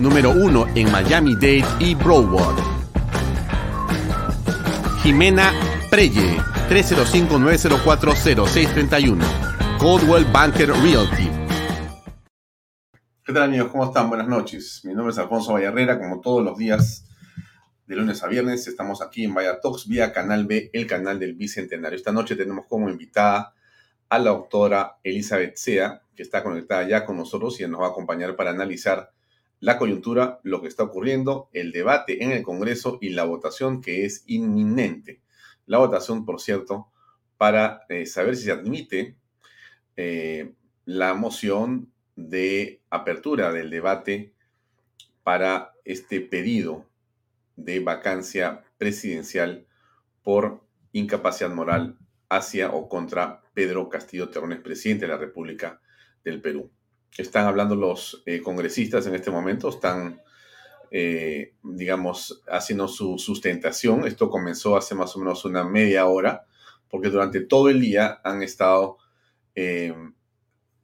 Número uno en Miami-Dade y Broward. Jimena Preye, 305-904-0631. Coldwell Banker Realty. ¿Qué tal amigos? ¿Cómo están? Buenas noches. Mi nombre es Alfonso Vallarrera, como todos los días de lunes a viernes. Estamos aquí en Vaya Talks vía Canal B, el canal del Bicentenario. Esta noche tenemos como invitada a la doctora Elizabeth Sea, que está conectada ya con nosotros y nos va a acompañar para analizar la coyuntura, lo que está ocurriendo, el debate en el Congreso y la votación que es inminente. La votación, por cierto, para eh, saber si se admite eh, la moción de apertura del debate para este pedido de vacancia presidencial por incapacidad moral hacia o contra Pedro Castillo Terrones, presidente de la República del Perú. Están hablando los eh, congresistas en este momento, están, eh, digamos, haciendo su sustentación. Esto comenzó hace más o menos una media hora, porque durante todo el día han estado eh,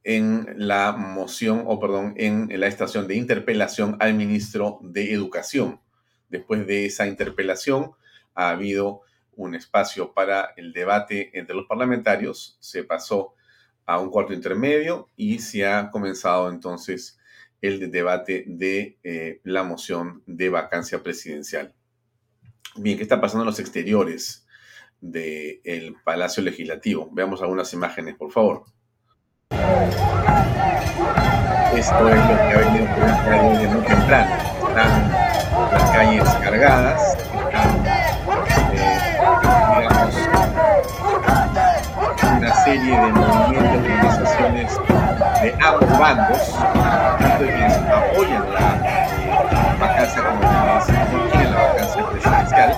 en la moción, o perdón, en la estación de interpelación al ministro de Educación. Después de esa interpelación ha habido un espacio para el debate entre los parlamentarios, se pasó a un cuarto intermedio y se ha comenzado entonces el debate de eh, la moción de vacancia presidencial. Bien, ¿qué está pasando en los exteriores del Palacio Legislativo? Veamos algunas imágenes, por favor. Esto es lo que ha venido ocurriendo desde muy temprano. Las calles cargadas, de movimientos, de organizaciones de ambos bandos, tanto de quienes apoyan la vacancia como quienes no quieren la vacancia presidencial.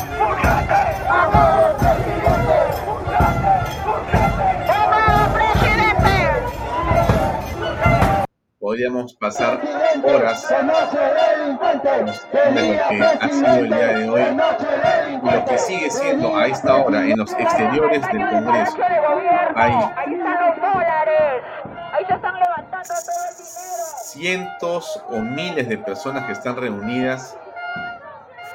podríamos pasar horas de lo que ha sido el día de hoy lo que sigue siendo a esta hora en los exteriores del Congreso. Hay cientos o miles de personas que están reunidas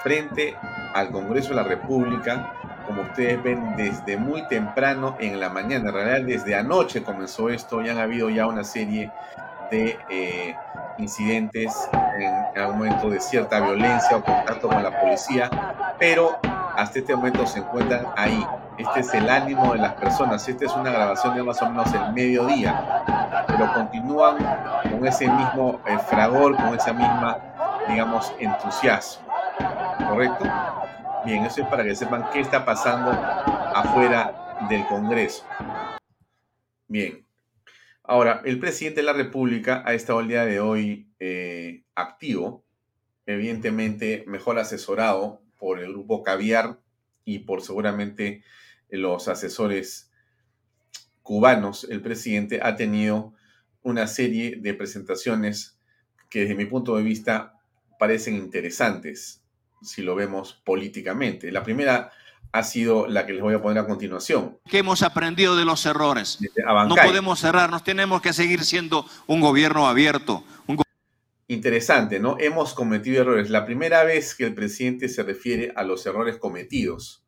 frente al Congreso de la República, como ustedes ven desde muy temprano en la mañana, en realidad desde anoche comenzó esto, y han habido ya una serie de eh, incidentes en, algún momento de cierta violencia o contacto con la policía, pero hasta este momento se encuentran ahí. Este es el ánimo de las personas. Esta es una grabación de más o menos el mediodía, pero continúan con ese mismo eh, fragor, con esa misma, digamos, entusiasmo. ¿Correcto? Bien, eso es para que sepan qué está pasando afuera del Congreso. Bien, Ahora, el presidente de la República ha estado el día de hoy eh, activo, evidentemente mejor asesorado por el grupo Caviar y por seguramente los asesores cubanos. El presidente ha tenido una serie de presentaciones que desde mi punto de vista parecen interesantes si lo vemos políticamente. La primera ha sido la que les voy a poner a continuación. Que hemos aprendido de los errores. No podemos cerrarnos, tenemos que seguir siendo un gobierno abierto. Interesante, ¿no? Hemos cometido errores. La primera vez que el presidente se refiere a los errores cometidos,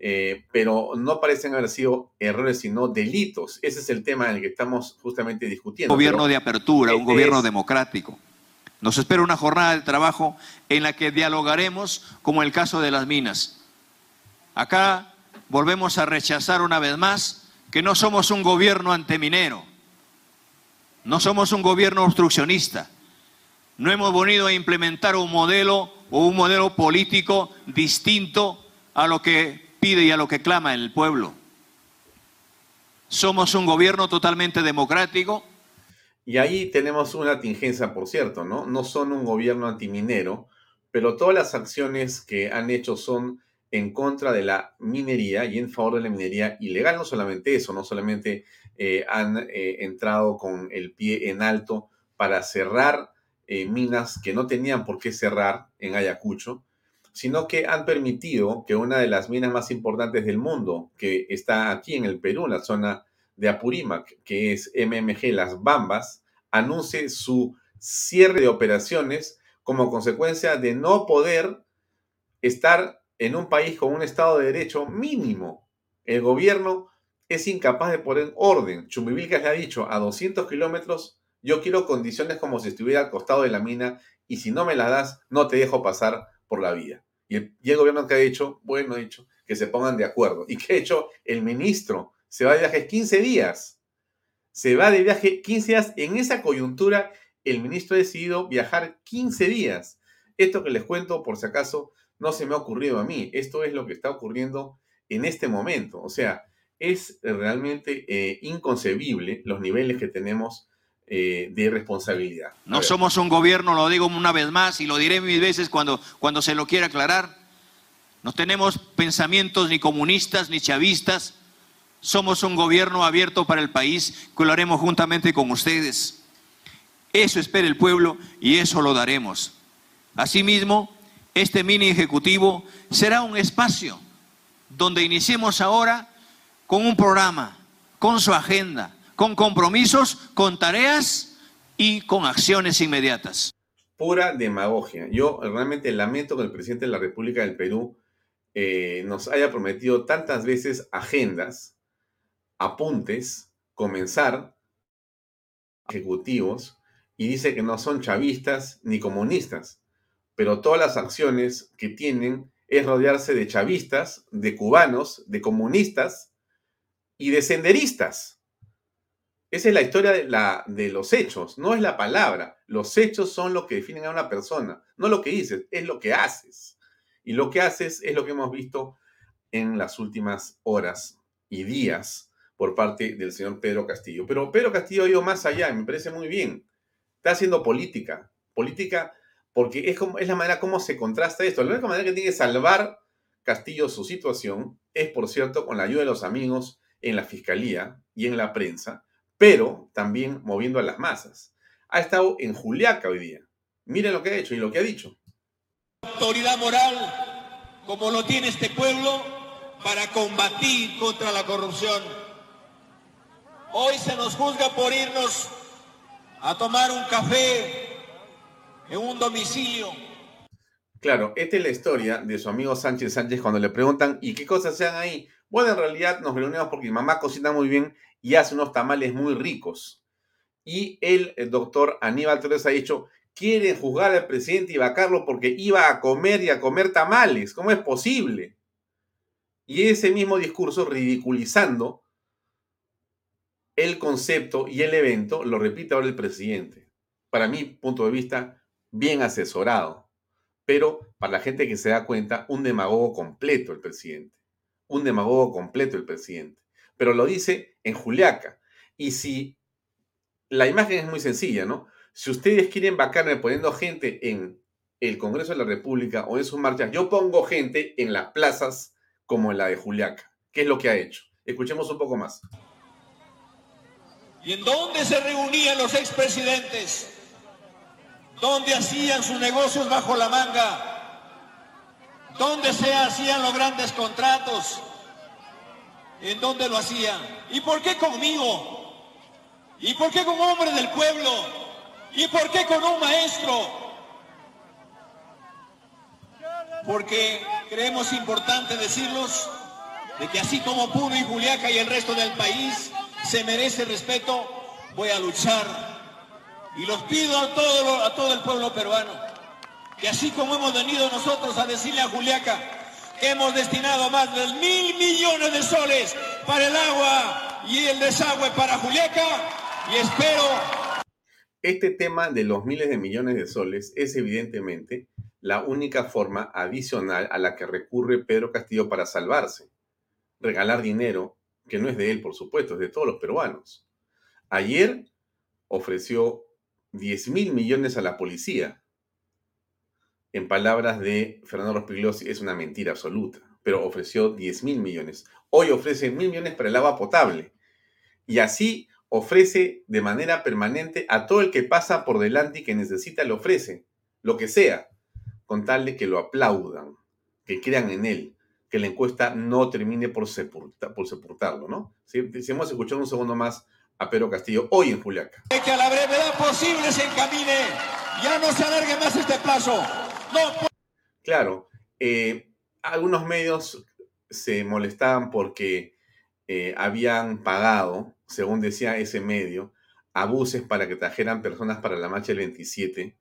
eh, pero no parecen haber sido errores, sino delitos. Ese es el tema en el que estamos justamente discutiendo. Un gobierno de apertura, un gobierno democrático. Nos espera una jornada de trabajo en la que dialogaremos como el caso de las minas. Acá volvemos a rechazar una vez más que no somos un gobierno anteminero, no somos un gobierno obstruccionista, no hemos venido a implementar un modelo o un modelo político distinto a lo que pide y a lo que clama el pueblo. Somos un gobierno totalmente democrático, y ahí tenemos una tingencia, por cierto, ¿no? No son un gobierno antiminero, pero todas las acciones que han hecho son en contra de la minería y en favor de la minería ilegal. No solamente eso, no solamente eh, han eh, entrado con el pie en alto para cerrar eh, minas que no tenían por qué cerrar en Ayacucho, sino que han permitido que una de las minas más importantes del mundo, que está aquí en el Perú, en la zona de Apurímac, que es MMG Las Bambas, anuncie su cierre de operaciones como consecuencia de no poder estar en un país con un Estado de Derecho mínimo. El gobierno es incapaz de poner orden. Chumbivilcas le ha dicho, a 200 kilómetros, yo quiero condiciones como si estuviera al costado de la mina y si no me las das, no te dejo pasar por la vía. Y el, y el gobierno que ha dicho, bueno, ha dicho, que se pongan de acuerdo. ¿Y qué ha hecho el ministro se va de viaje 15 días. Se va de viaje 15 días. En esa coyuntura, el ministro ha decidido viajar 15 días. Esto que les cuento, por si acaso, no se me ha ocurrido a mí. Esto es lo que está ocurriendo en este momento. O sea, es realmente eh, inconcebible los niveles que tenemos eh, de responsabilidad. no somos un gobierno, lo digo una vez más y lo diré mil veces cuando, cuando se lo quiera aclarar. No tenemos pensamientos ni comunistas ni chavistas somos un gobierno abierto para el país que lo haremos juntamente con ustedes. Eso espera el pueblo y eso lo daremos. Asimismo, este mini ejecutivo será un espacio donde iniciemos ahora con un programa, con su agenda, con compromisos, con tareas y con acciones inmediatas. Pura demagogia. Yo realmente lamento que el presidente de la República del Perú eh, nos haya prometido tantas veces agendas apuntes, comenzar ejecutivos y dice que no son chavistas ni comunistas, pero todas las acciones que tienen es rodearse de chavistas, de cubanos, de comunistas y de senderistas. Esa es la historia de, los hechos, no es la palabra. Los hechos son lo que definen a una persona, no lo que dices, es lo que haces. Y lo que haces es lo que hemos visto en las últimas horas y días por parte del señor Pedro Castillo. Pero Pedro Castillo ha ido más allá me parece muy bien. Está haciendo política. Política porque es, como, es la manera como se contrasta esto. La única manera que tiene que salvar Castillo su situación es, por cierto, con la ayuda de los amigos en la fiscalía y en la prensa, pero también moviendo a las masas. Ha estado en Juliaca hoy día. Miren lo que ha hecho y lo que ha dicho. Autoridad moral, como lo tiene este pueblo, para combatir contra la corrupción Hoy se nos juzga por irnos a tomar un café en un domicilio. Claro, esta es la historia de su amigo Sánchez Sánchez cuando le preguntan ¿y qué cosas sean ahí? Bueno, en realidad nos reunimos porque mi mamá cocina muy bien y hace unos tamales muy ricos. Y el, doctor Aníbal Torres ha dicho, quieren juzgar al presidente y vacarlo porque iba a comer y a comer tamales. ¿Cómo es posible? Y ese mismo discurso ridiculizando el concepto y el evento lo repite ahora el presidente. Para mi punto de vista, bien asesorado. Pero para la gente que se da cuenta, un demagogo completo el presidente. Un demagogo completo el presidente. Pero lo dice en Juliaca. Y si la imagen es muy sencilla, ¿no? Si ustedes quieren vacarme poniendo gente en el Congreso de la República o en sus marchas, yo pongo gente en las plazas como en la de Juliaca. ¿Qué es lo que ha hecho? Escuchemos un poco más. ¿Y en dónde se reunían los expresidentes? ¿Dónde hacían sus negocios bajo la manga? ¿Dónde se hacían los grandes contratos? ¿En dónde lo hacían? ¿Y por qué conmigo? ¿Y por qué con hombres del pueblo? ¿Y por qué con un maestro? Porque creemos importante decirlos de que así como Puno y Juliaca y el resto del país se merece respeto, voy a luchar Y los pido a todo, el pueblo peruano, que así como hemos venido nosotros a decirle a Juliaca hemos destinado más de mil millones de soles para el agua y el desagüe para Juliaca, y espero... Este tema de los miles de millones de soles es evidentemente la única forma adicional a la que recurre Pedro Castillo para salvarse. Regalar dinero, que no es de él, por supuesto, es de todos los peruanos. Ayer ofreció 10 mil millones a la policía. En palabras de Fernando Rospigliosi, es una mentira absoluta, pero ofreció 10 mil millones. Hoy ofrece mil millones para el agua potable. Y así ofrece de manera permanente a todo el que pasa por delante y que necesita, le ofrece lo que sea, con tal de que lo aplaudan, que crean en él, que la encuesta no termine por, por sepultarlo, ¿no? Si hemos escuchado un segundo más a Pedro Castillo hoy en Juliaca. Que a la brevedad posible se encamine, ya no se alargue más este plazo. No. Claro, eh, algunos medios se molestaban porque eh, habían pagado, según decía ese medio, abuses para que trajeran personas para la marcha del 27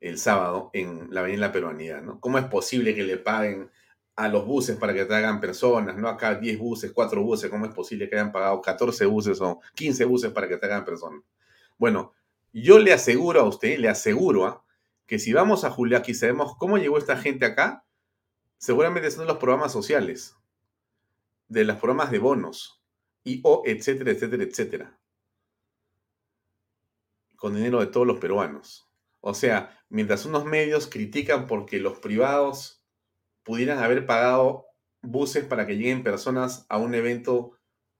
el sábado en la Avenida Peruanidad, ¿no? ¿Cómo es posible que le paguen a los buses para que traigan personas, ¿no? Acá 10 buses, 4 buses, ¿cómo es posible que hayan pagado 14 buses o 15 buses para que traigan personas? Bueno, yo le aseguro a usted, le aseguro a que si vamos a Juliaca y sabemos cómo llegó esta gente acá, seguramente son los programas sociales, de los programas de bonos, y o etcétera, etcétera, etcétera. Con dinero de todos los peruanos. O sea, mientras unos medios critican porque los privados pudieran haber pagado buses para que lleguen personas a un evento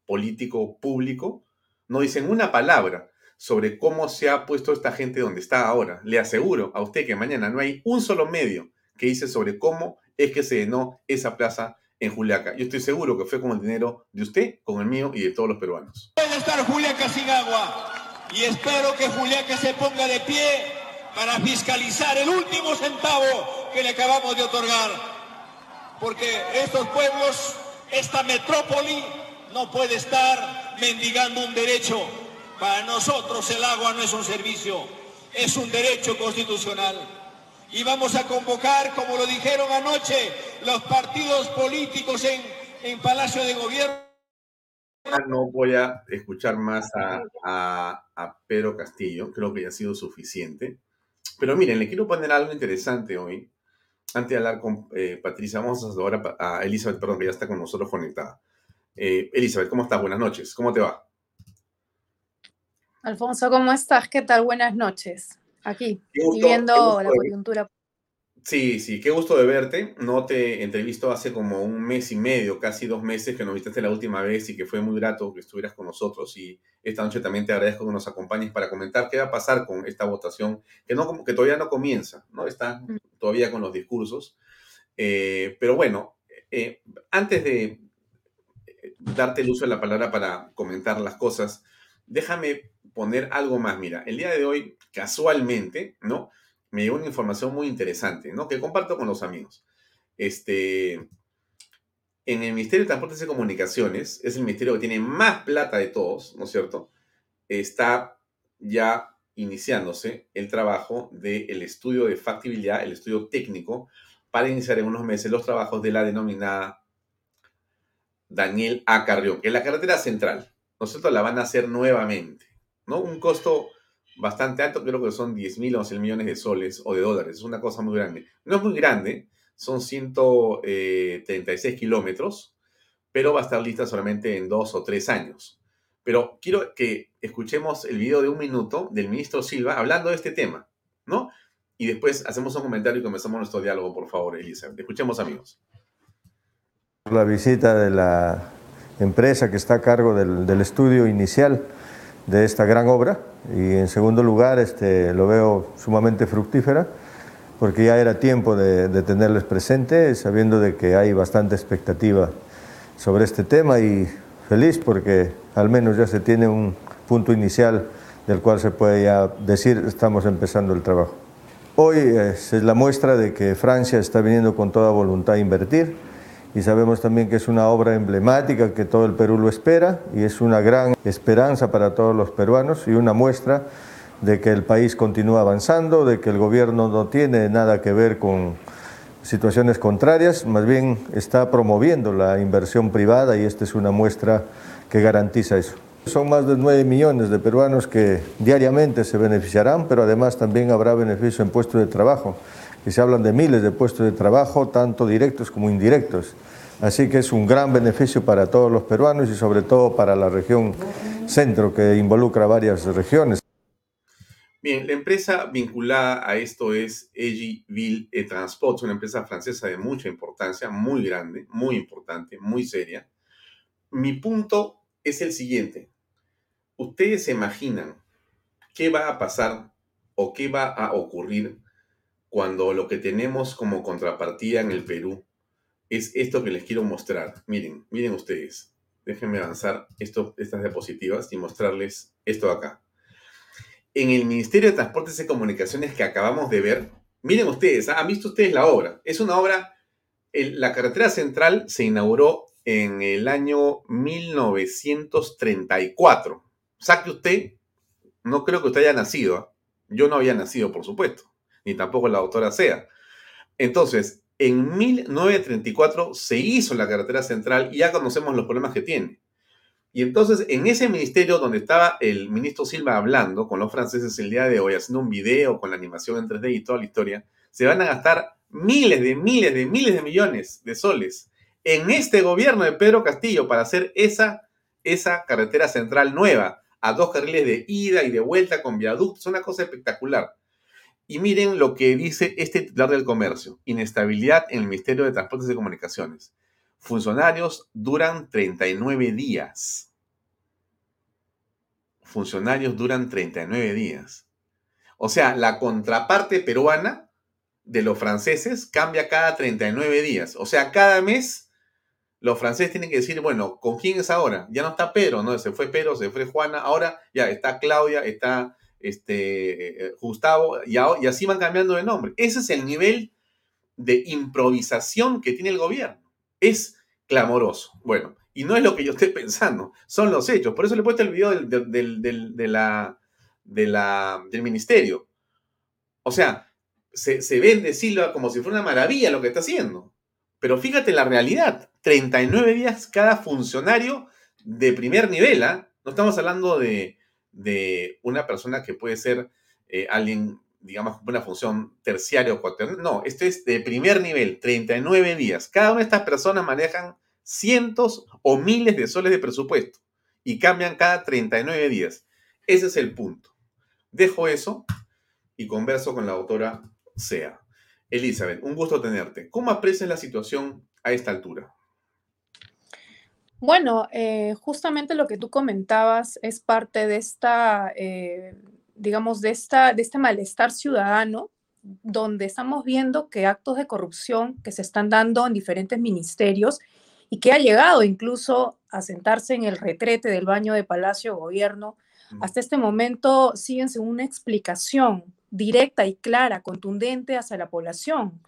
político público, no dicen una palabra sobre cómo se ha puesto esta gente donde está ahora. Le aseguro a usted que mañana no hay un solo medio que dice sobre cómo es que se llenó esa plaza en Juliaca. Yo estoy seguro que fue con el dinero de usted, con el mío y de todos los peruanos. Puede estar Juliaca sin agua y espero que Juliaca se ponga de pie para fiscalizar el último centavo que le acabamos de otorgar porque estos pueblos, esta metrópoli, no puede estar mendigando un derecho. Para nosotros el agua no es un servicio, es un derecho constitucional. Y vamos a convocar, como lo dijeron anoche, los partidos políticos en, en Palacio de Gobierno. No voy a escuchar más a, a, a Pedro Castillo, creo que ya ha sido suficiente. Pero miren, le quiero poner algo interesante hoy antes de hablar con eh, Patricia, vamos a ahora a Elizabeth, perdón, que ya está con nosotros conectada. Eh, Elizabeth, ¿cómo estás? Buenas noches. ¿Cómo te va? Alfonso, ¿cómo estás? ¿Qué tal? Buenas noches. Aquí, viendo la coyuntura Sí, sí, qué gusto de verte. No te entrevisto hace como un mes y medio, casi dos meses que nos visitaste la última vez y que fue muy grato que estuvieras con nosotros. Y esta noche también te agradezco que nos acompañes para comentar qué va a pasar con esta votación, que, no, que todavía no comienza, ¿no? Está mm. todavía con los discursos. Eh, pero bueno, eh, antes de eh, darte el uso de la palabra para comentar las cosas, déjame poner algo más. Mira, el día de hoy, casualmente, ¿no? Me llegó una información muy interesante, ¿no? Que comparto con los amigos. Este, en el Ministerio de Transportes y Comunicaciones, es el ministerio que tiene más plata de todos, ¿no es cierto? Está ya iniciándose el trabajo del estudio de factibilidad, el estudio técnico, para iniciar en unos meses los trabajos de la denominada Daniel A. Carrión, que es la carretera central, ¿no es cierto? La van a hacer nuevamente, ¿no? Un costo bastante alto, creo que son 10 mil o 11 millones de soles o de dólares, es una cosa muy grande. No es muy grande, son 136 eh, kilómetros, pero va a estar lista solamente en dos o tres años. Pero quiero que escuchemos el video de un minuto del ministro Silva hablando de este tema, ¿no? Y después hacemos un comentario y comenzamos nuestro diálogo, por favor, Elisa. Escuchemos, amigos. La visita de la empresa que está a cargo del, del estudio inicial de esta gran obra y en segundo lugar este, lo veo sumamente fructífera porque ya era tiempo de, tenerles presente sabiendo de que hay bastante expectativa sobre este tema y feliz porque al menos ya se tiene un punto inicial del cual se puede ya decir estamos empezando el trabajo. Hoy es la muestra de que Francia está viniendo con toda voluntad a invertir y sabemos también que es una obra emblemática que todo el Perú lo espera y es una gran esperanza para todos los peruanos y una muestra de que el país continúa avanzando, de que el gobierno no tiene nada que ver con situaciones contrarias, más bien está promoviendo la inversión privada y esta es una muestra que garantiza eso. Son más de 9 millones de peruanos que diariamente se beneficiarán, pero además también habrá beneficio en puestos de trabajo, que se hablan de miles de puestos de trabajo, tanto directos como indirectos. Así que es un gran beneficio para todos los peruanos y sobre todo para la región centro, que involucra varias regiones. Bien, la empresa vinculada a esto es Egiville Transport, una empresa francesa de mucha importancia, muy grande, muy importante, muy seria. Mi punto es el siguiente. ¿Ustedes se imaginan qué va a pasar o qué va a ocurrir cuando lo que tenemos como contrapartida en el Perú es esto que les quiero mostrar? Miren, miren ustedes. Déjenme avanzar estas diapositivas y mostrarles esto acá. En el Ministerio de Transportes y Comunicaciones que acabamos de ver, miren ustedes, ¿ah? han visto ustedes la obra. Es una obra, la carretera central se inauguró en el año 1934 saque usted, no creo que usted haya nacido. ¿ah? Yo no había nacido, por supuesto, ni tampoco la doctora sea. Entonces, en 1934 se hizo la carretera central y ya conocemos los problemas que tiene. Y entonces, en ese ministerio donde estaba el ministro Silva hablando con los franceses el día de hoy, haciendo un video con la animación en 3D y toda la historia, se van a gastar miles de miles de miles de millones de soles en este gobierno de Pedro Castillo para hacer esa, esa carretera central nueva a dos carriles de ida y de vuelta con viaductos, una cosa espectacular. Y miren lo que dice este titular del comercio, inestabilidad en el Ministerio de Transportes y Comunicaciones. Funcionarios duran 39 días. Funcionarios duran 39 días. O sea, la contraparte peruana de los franceses cambia cada 39 días. O sea, cada mes los franceses tienen que decir, bueno, ¿con quién es ahora? Ya no está Pedro, ¿no? Se fue Pedro, se fue Juana, ahora ya está Claudia, está este, Gustavo, y, así van cambiando de nombre. Ese es el nivel de improvisación que tiene el gobierno. Es clamoroso. Bueno, y no es lo que yo estoy pensando, son los hechos. Por eso le he puesto el video del, de la, de la, del ministerio. O sea, se, se vende Silva como si fuera una maravilla lo que está haciendo. Pero fíjate la realidad, 39 días cada funcionario de primer nivel, ¿ah? No estamos hablando de, una persona que puede ser eh, alguien, digamos, una función terciaria o cuaternaria. No, esto es de primer nivel, 39 días. Cada una de estas personas manejan cientos o miles de soles de presupuesto y cambian cada 39 días. Ese es el punto. Dejo eso y converso con la autora Sea. Elizabeth, un gusto tenerte. ¿Cómo aprecias la situación a esta altura? Bueno, eh, justamente lo que tú comentabas es parte de esta, eh, digamos, de, esta, de este malestar ciudadano, donde estamos viendo que actos de corrupción que se están dando en diferentes ministerios y que ha llegado incluso a sentarse en el retrete del baño de Palacio Gobierno, mm. hasta este momento siguen sin una explicación directa y clara, contundente hacia la población,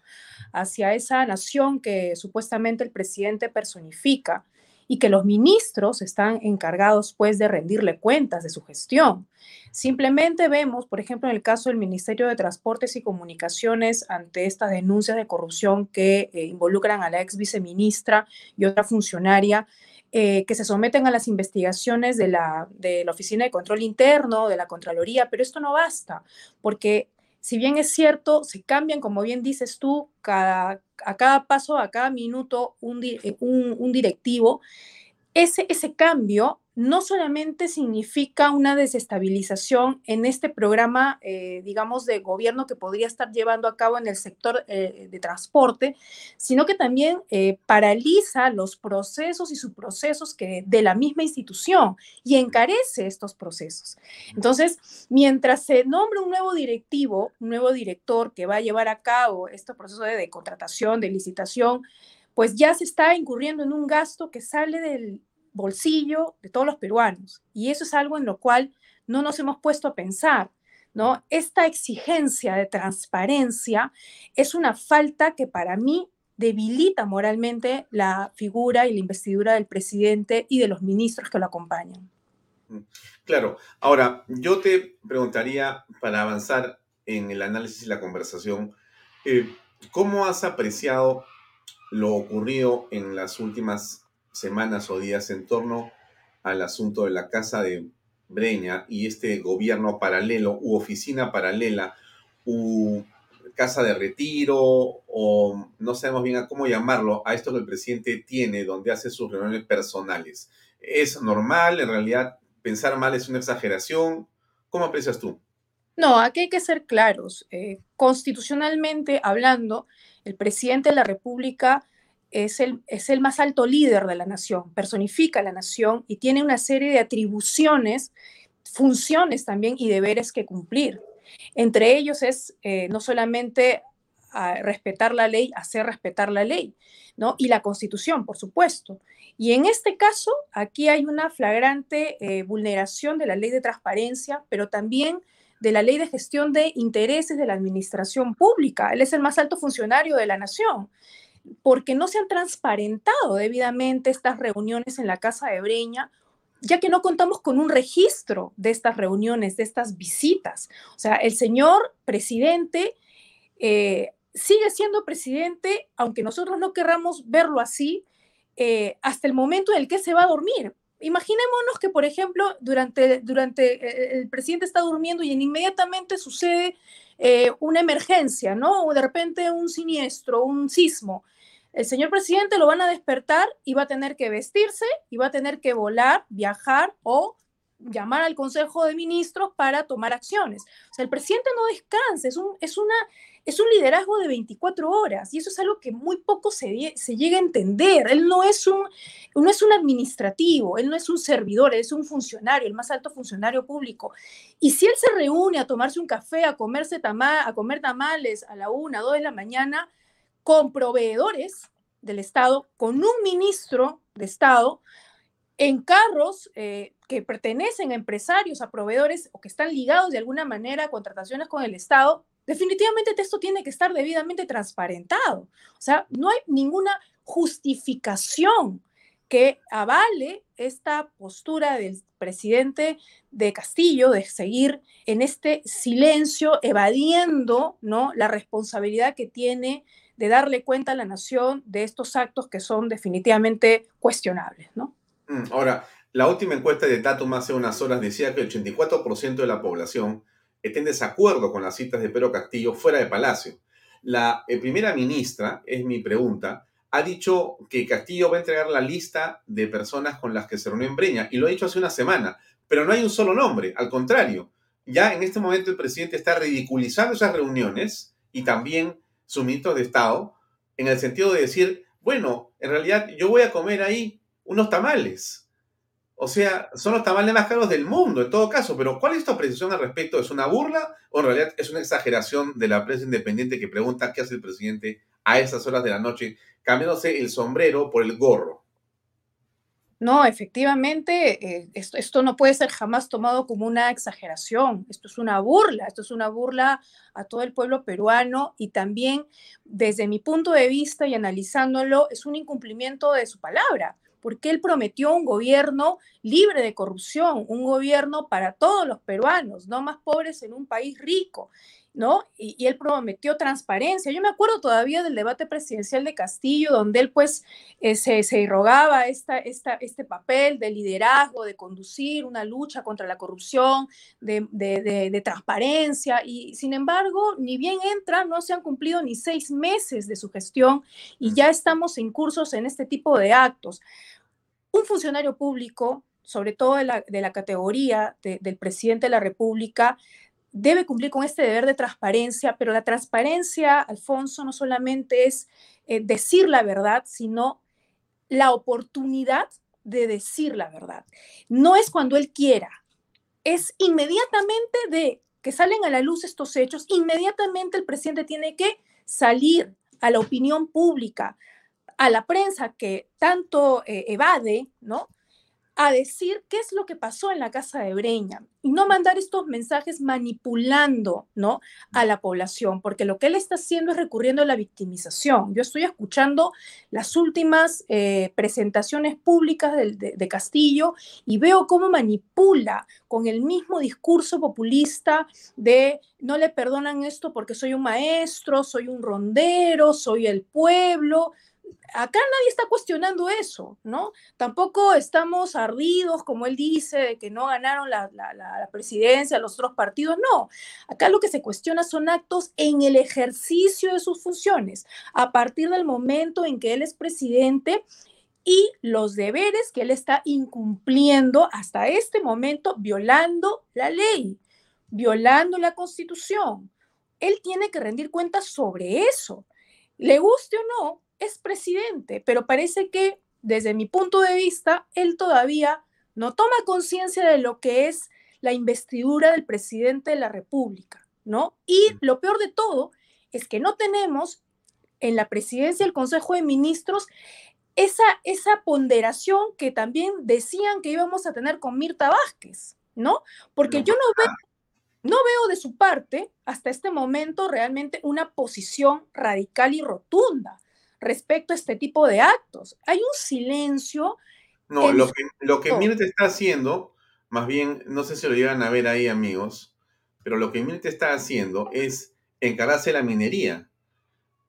hacia esa nación que supuestamente el presidente personifica y que los ministros están encargados pues de rendirle cuentas de su gestión. Simplemente vemos, por ejemplo, en el caso del Ministerio de Transportes y Comunicaciones, ante estas denuncias de corrupción que eh, involucran a la ex viceministra y otra funcionaria, eh, que se someten a las investigaciones de la, de la Oficina de Control Interno, de la Contraloría, pero esto no basta, porque si bien es cierto, se cambian, como bien dices tú, cada, a cada paso, a cada minuto, un, eh, un, un directivo, ese, ese cambio no solamente significa una desestabilización en este programa, eh, digamos, de gobierno que podría estar llevando a cabo en el sector eh, de transporte, sino que también eh, paraliza los procesos y subprocesos que, de la misma institución y encarece estos procesos. Entonces, mientras se nombra un nuevo directivo, un nuevo director que va a llevar a cabo este proceso de, de contratación, de licitación, pues ya se está incurriendo en un gasto que sale del, bolsillo de todos los peruanos. Y eso es algo en lo cual no nos hemos puesto a pensar. ¿no? Esta exigencia de transparencia es una falta que para mí debilita moralmente la figura y la investidura del presidente y de los ministros que lo acompañan. Claro. Ahora, yo te preguntaría, para avanzar en el análisis y la conversación, eh, ¿cómo has apreciado lo ocurrido en las últimas semanas o días en torno al asunto de la Casa de Breña y este gobierno paralelo u oficina paralela u casa de retiro o no sabemos bien cómo llamarlo a esto que el presidente tiene donde hace sus reuniones personales. ¿Es normal? ¿En realidad pensar mal es una exageración? ¿Cómo aprecias tú? No, aquí hay que ser claros. Eh, constitucionalmente hablando, el presidente de la República es el, es el más alto líder de la nación, personifica la nación y tiene una serie de atribuciones, funciones también y deberes que cumplir. Entre ellos es eh, no solamente respetar la ley, hacer respetar la ley, ¿no? Y la constitución, por supuesto. Y en este caso, aquí hay una flagrante eh, vulneración de la ley de transparencia, pero también de la ley de gestión de intereses de la administración pública. Él es el más alto funcionario de la nación, porque no se han transparentado debidamente estas reuniones en la Casa de Breña, ya que no contamos con un registro de estas reuniones, de estas visitas. O sea, el señor presidente eh, sigue siendo presidente, aunque nosotros no querramos verlo así, eh, hasta el momento en el que se va a dormir. Imaginémonos que, por ejemplo, durante, durante eh, el presidente está durmiendo y inmediatamente sucede eh, una emergencia, ¿no? O de repente un siniestro, un sismo. El señor presidente lo van a despertar y va a tener que vestirse y va a tener que volar, viajar o llamar al Consejo de Ministros para tomar acciones. O sea, el presidente no descansa, es, un, es, una, es un liderazgo de 24 horas y eso es algo que muy poco se, se llega a entender. Él no es, un, no es un administrativo, él no es un servidor, es un funcionario, el más alto funcionario público. Y si él se reúne a tomarse un café, a, comerse a comer tamales a la una, dos de la mañana, con proveedores del Estado, con un ministro de Estado, en carros eh, que pertenecen a empresarios, a proveedores o que están ligados de alguna manera a contrataciones con el Estado, definitivamente esto tiene que estar debidamente transparentado. O sea, no hay ninguna justificación que avale esta postura del presidente de Castillo de seguir en este silencio, evadiendo ¿no? la responsabilidad que tiene de darle cuenta a la nación de estos actos que son definitivamente cuestionables. ¿no? Mm, ahora, la última encuesta de Tatum hace unas horas decía que el 84% de la población está en desacuerdo con las citas de Pedro Castillo fuera de Palacio. La eh, primera ministra, es mi pregunta, ha dicho que Castillo va a entregar la lista de personas con las que se reunió en Breña, y lo ha dicho hace una semana, pero no hay un solo nombre, al contrario, ya en este momento el presidente está ridiculizando esas reuniones y también su ministro de Estado, en el sentido de decir, bueno, en realidad yo voy a comer ahí unos tamales. O sea, son los tamales más caros del mundo, en todo caso. Pero, ¿cuál es tu apreciación al respecto? ¿Es una burla o en realidad es una exageración de la prensa independiente que pregunta qué hace el presidente a esas horas de la noche, cambiándose el sombrero por el gorro? No, efectivamente, eh, esto, esto, no puede ser jamás tomado como una exageración. Esto es una burla, esto es una burla a todo el pueblo peruano y también, desde mi punto de vista y analizándolo, es un incumplimiento de su palabra porque él prometió un gobierno libre de corrupción, un gobierno para todos los peruanos, no más pobres en un país rico. ¿No? Y, él prometió transparencia. Yo me acuerdo todavía del debate presidencial de Castillo, donde él pues eh, se, se irrogaba esta, esta, este papel de liderazgo, de conducir una lucha contra la corrupción, de, de, de, transparencia, y sin embargo, ni bien entra, no se han cumplido ni seis meses de su gestión y ya estamos en cursos en este tipo de actos. Un funcionario público, sobre todo de la, de la categoría del presidente de la República, debe cumplir con este deber de transparencia, pero la transparencia, Alfonso, no solamente es eh, decir la verdad, sino la oportunidad de decir la verdad. No es cuando él quiera, es inmediatamente de que salen a la luz estos hechos, inmediatamente el presidente tiene que salir a la opinión pública, a la prensa que tanto eh, evade, ¿no? A decir qué es lo que pasó en la casa de Breña y no mandar estos mensajes manipulando ¿no? a la población, porque lo que él está haciendo es recurriendo a la victimización. Yo estoy escuchando las últimas eh, presentaciones públicas de, de, Castillo y veo cómo manipula con el mismo discurso populista de no le perdonan esto porque soy un maestro, soy un rondero, soy el pueblo, acá nadie está cuestionando eso, ¿no? Tampoco estamos ardidos, como él dice, de que no ganaron la, presidencia los otros partidos, no. Acá lo que se cuestiona son actos en el ejercicio de sus funciones, a partir del momento en que él es presidente y los deberes que él está incumpliendo hasta este momento, violando la ley, violando la constitución. Él tiene que rendir cuentas sobre eso. Le guste o no, es presidente, pero parece que desde mi punto de vista, él todavía no toma conciencia de lo que es la investidura del presidente de la República, ¿no? Y lo peor de todo es que no tenemos en la presidencia del Consejo de Ministros esa, esa ponderación que también decían que íbamos a tener con Mirta Vázquez, ¿no? Porque yo no veo, no veo de su parte hasta este momento realmente una posición radical y rotunda respecto a este tipo de actos. Hay un silencio. No, lo que, lo que Mirta está haciendo, más bien, no sé si lo llegan a ver ahí, amigos, pero lo que Mirta está haciendo es encargarse la minería.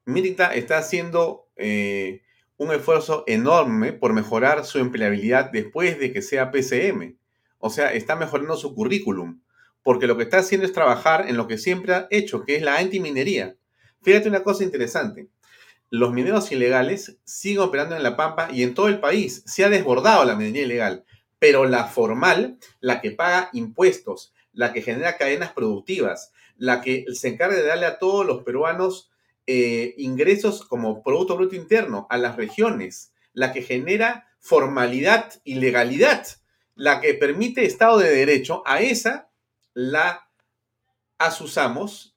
Mirta está haciendo eh, un esfuerzo enorme por mejorar su empleabilidad después de que sea PCM. O sea, está mejorando su currículum, porque lo que está haciendo es trabajar en lo que siempre ha hecho, que es la antiminería. Fíjate una cosa interesante los mineros ilegales siguen operando en La Pampa y en todo el país. Se ha desbordado la minería ilegal, pero la formal, la que paga impuestos, la que genera cadenas productivas, la que se encarga de darle a todos los peruanos eh, ingresos como Producto Bruto Interno a las regiones, la que genera formalidad y legalidad, la que permite Estado de Derecho, a esa la asusamos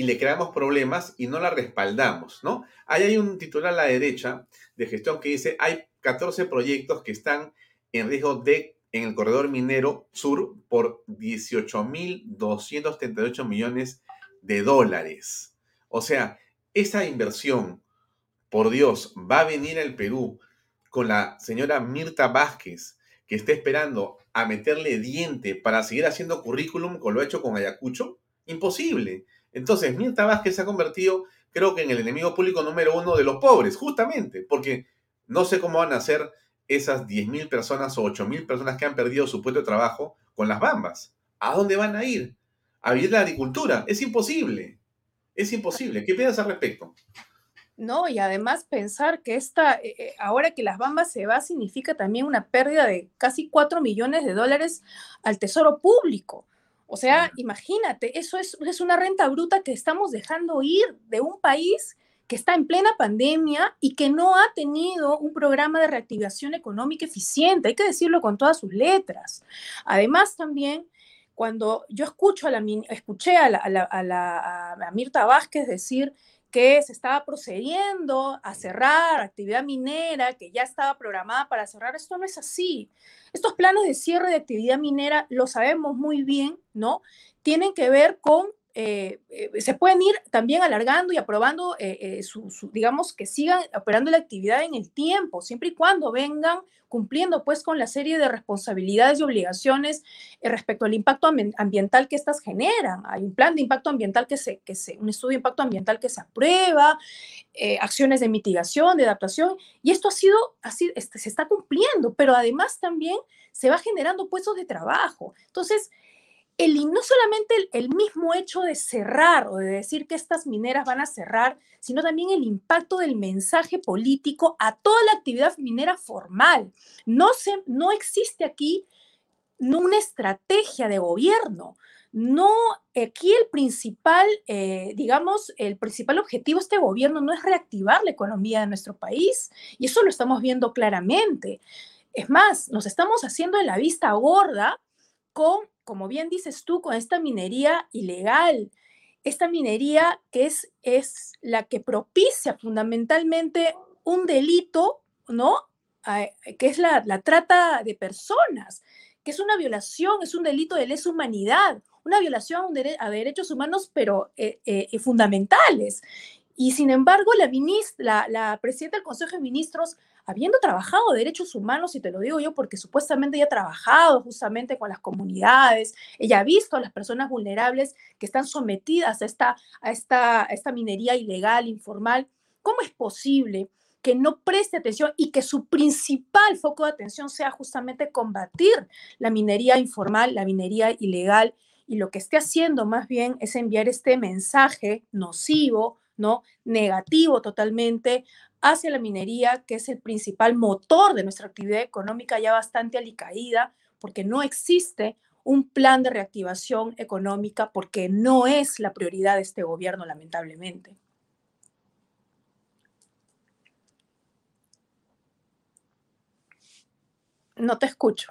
y le creamos problemas y no la respaldamos, ¿no? Ahí hay un titular a la derecha de gestión que dice, hay 14 proyectos que están en riesgo de en el corredor minero sur por 18.238 millones de dólares. O sea, esa inversión, por Dios, va a venir al Perú con la señora Mirta Vázquez, que está esperando a meterle diente para seguir haciendo currículum con lo hecho con Ayacucho. Imposible. Entonces, Mirta Vázquez se ha convertido, creo que en el enemigo público número uno de los pobres, justamente, porque no sé cómo van a ser esas 10.000 personas o 8.000 personas que han perdido su puesto de trabajo con las bambas. ¿A dónde van a ir? A vivir la agricultura. Es imposible. Es imposible. ¿Qué piensas al respecto? No, y además pensar que esta, eh, eh, ahora que las bambas se va, significa también una pérdida de casi 4 millones de dólares al tesoro público. O sea, imagínate, eso es, es una renta bruta que estamos dejando ir de un país que está en plena pandemia y que no ha tenido un programa de reactivación económica eficiente, hay que decirlo con todas sus letras. Además, también, cuando yo escucho a la, escuché a, la, a, la, a Mirta Vázquez decir que se estaba procediendo a cerrar actividad minera, que ya estaba programada para cerrar. Esto no es así. Estos planes de cierre de actividad minera, lo sabemos muy bien, ¿no? Tienen que ver con eh, eh, se pueden ir también alargando y aprobando, eh, su, digamos, que sigan operando la actividad en el tiempo, siempre y cuando vengan cumpliendo pues con la serie de responsabilidades y obligaciones respecto al impacto ambiental que estas generan. Hay un plan de impacto ambiental que se, que se un estudio de impacto ambiental que se aprueba, acciones de mitigación, de adaptación, y esto ha sido, así, este, se está cumpliendo, pero además también se va generando puestos de trabajo. Entonces, no solamente el, mismo hecho de cerrar o de decir que estas mineras van a cerrar, sino también el impacto del mensaje político a toda la actividad minera formal. No, se, no existe aquí una estrategia de gobierno. No, aquí el principal, eh, digamos, el principal objetivo de este gobierno no es reactivar la economía de nuestro país, y eso lo estamos viendo claramente. Es más, nos estamos haciendo en la vista gorda con como bien dices tú, con esta minería ilegal, esta minería que es, es la que propicia fundamentalmente un delito, ¿no? que es la, trata de personas, que es una violación, es un delito de lesa humanidad, una violación a derechos humanos, pero eh, eh, fundamentales. Y sin embargo, la, ministra, la, presidenta del Consejo de Ministros, habiendo trabajado derechos humanos, y te lo digo yo porque supuestamente ella ha trabajado justamente con las comunidades, ella ha visto a las personas vulnerables que están sometidas a esta, a esta, esta minería ilegal, informal, ¿cómo es posible que no preste atención y que su principal foco de atención sea justamente combatir la minería informal, la minería ilegal? Y lo que esté haciendo más bien es enviar este mensaje nocivo, ¿no? Negativo totalmente hacia la minería, que es el principal motor de nuestra actividad económica ya bastante alicaída, porque no existe un plan de reactivación económica, porque no es la prioridad de este gobierno, lamentablemente. No te escucho.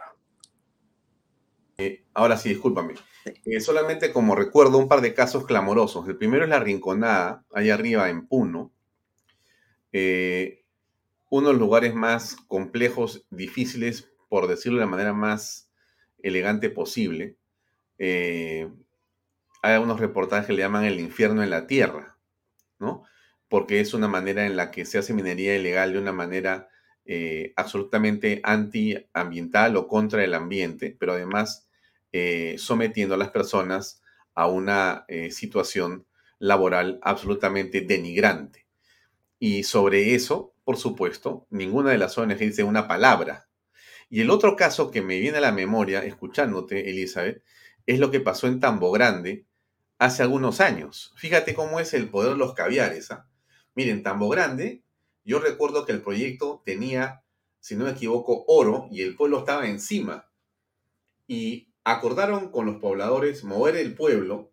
Eh, ahora sí, discúlpame. Eh, solamente como recuerdo un par de casos clamorosos. El primero es la Rinconada, allá arriba en Puno. Eh, uno de los lugares más complejos, difíciles, por decirlo de la manera más elegante posible. hay algunos reportajes que le llaman el infierno en la tierra, ¿no? Porque es una manera en la que se hace minería ilegal de una manera absolutamente antiambiental o contra el ambiente, pero además eh, sometiendo a las personas a una eh, situación laboral absolutamente denigrante. Y sobre eso, por supuesto, ninguna de las ONG dice una palabra. Y el otro caso que me viene a la memoria, escuchándote, Elizabeth, es lo que pasó en Tambo Grande hace algunos años. Fíjate cómo es el poder de los caviares. ¿ah? Miren, Tambo Grande, yo recuerdo que el proyecto tenía, si no me equivoco, oro y el pueblo estaba encima. Y acordaron con los pobladores mover el pueblo,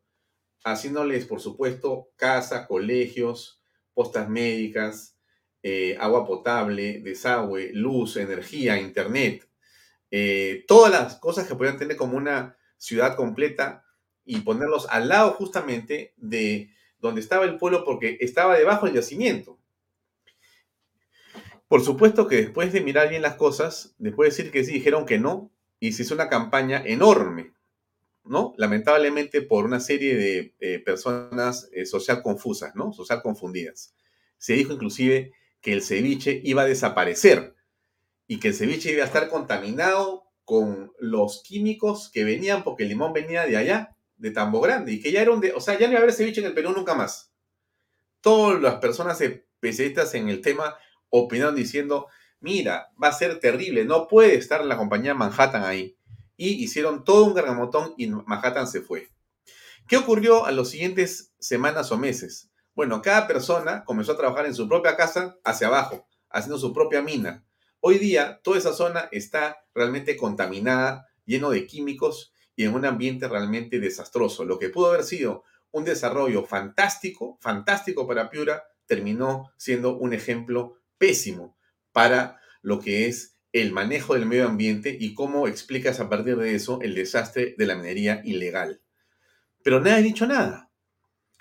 haciéndoles, por supuesto, casa, colegios, postas médicas, eh, agua potable, desagüe, luz, energía, internet, eh, todas las cosas que podían tener como una ciudad completa y ponerlos al lado justamente de donde estaba el pueblo porque estaba debajo del yacimiento. Por supuesto que después de mirar bien las cosas, después de decir que sí, dijeron que no, y se hizo una campaña enorme, ¿no? Lamentablemente por una serie de eh, personas eh, social confusas, ¿no? Social confundidas. Se dijo inclusive que el ceviche iba a desaparecer y que el ceviche iba a estar contaminado con los químicos que venían porque el limón venía de allá, de Tambo Grande, y que ya era un de, o sea, ya no iba a haber ceviche en el Perú nunca más. Todas las personas especialistas en el tema opinaron diciendo, mira, va a ser terrible, no puede estar la compañía Manhattan ahí. Y hicieron todo un gargamotón y Manhattan se fue. ¿Qué ocurrió a los siguientes semanas o meses? Bueno, cada persona comenzó a trabajar en su propia casa hacia abajo, haciendo su propia mina. Hoy día toda esa zona está realmente contaminada, lleno de químicos y en un ambiente realmente desastroso. Lo que pudo haber sido un desarrollo fantástico, fantástico para Piura, terminó siendo un ejemplo pésimo para lo que es el manejo del medio ambiente y cómo explicas a partir de eso el desastre de la minería ilegal. Pero nadie ha dicho nada.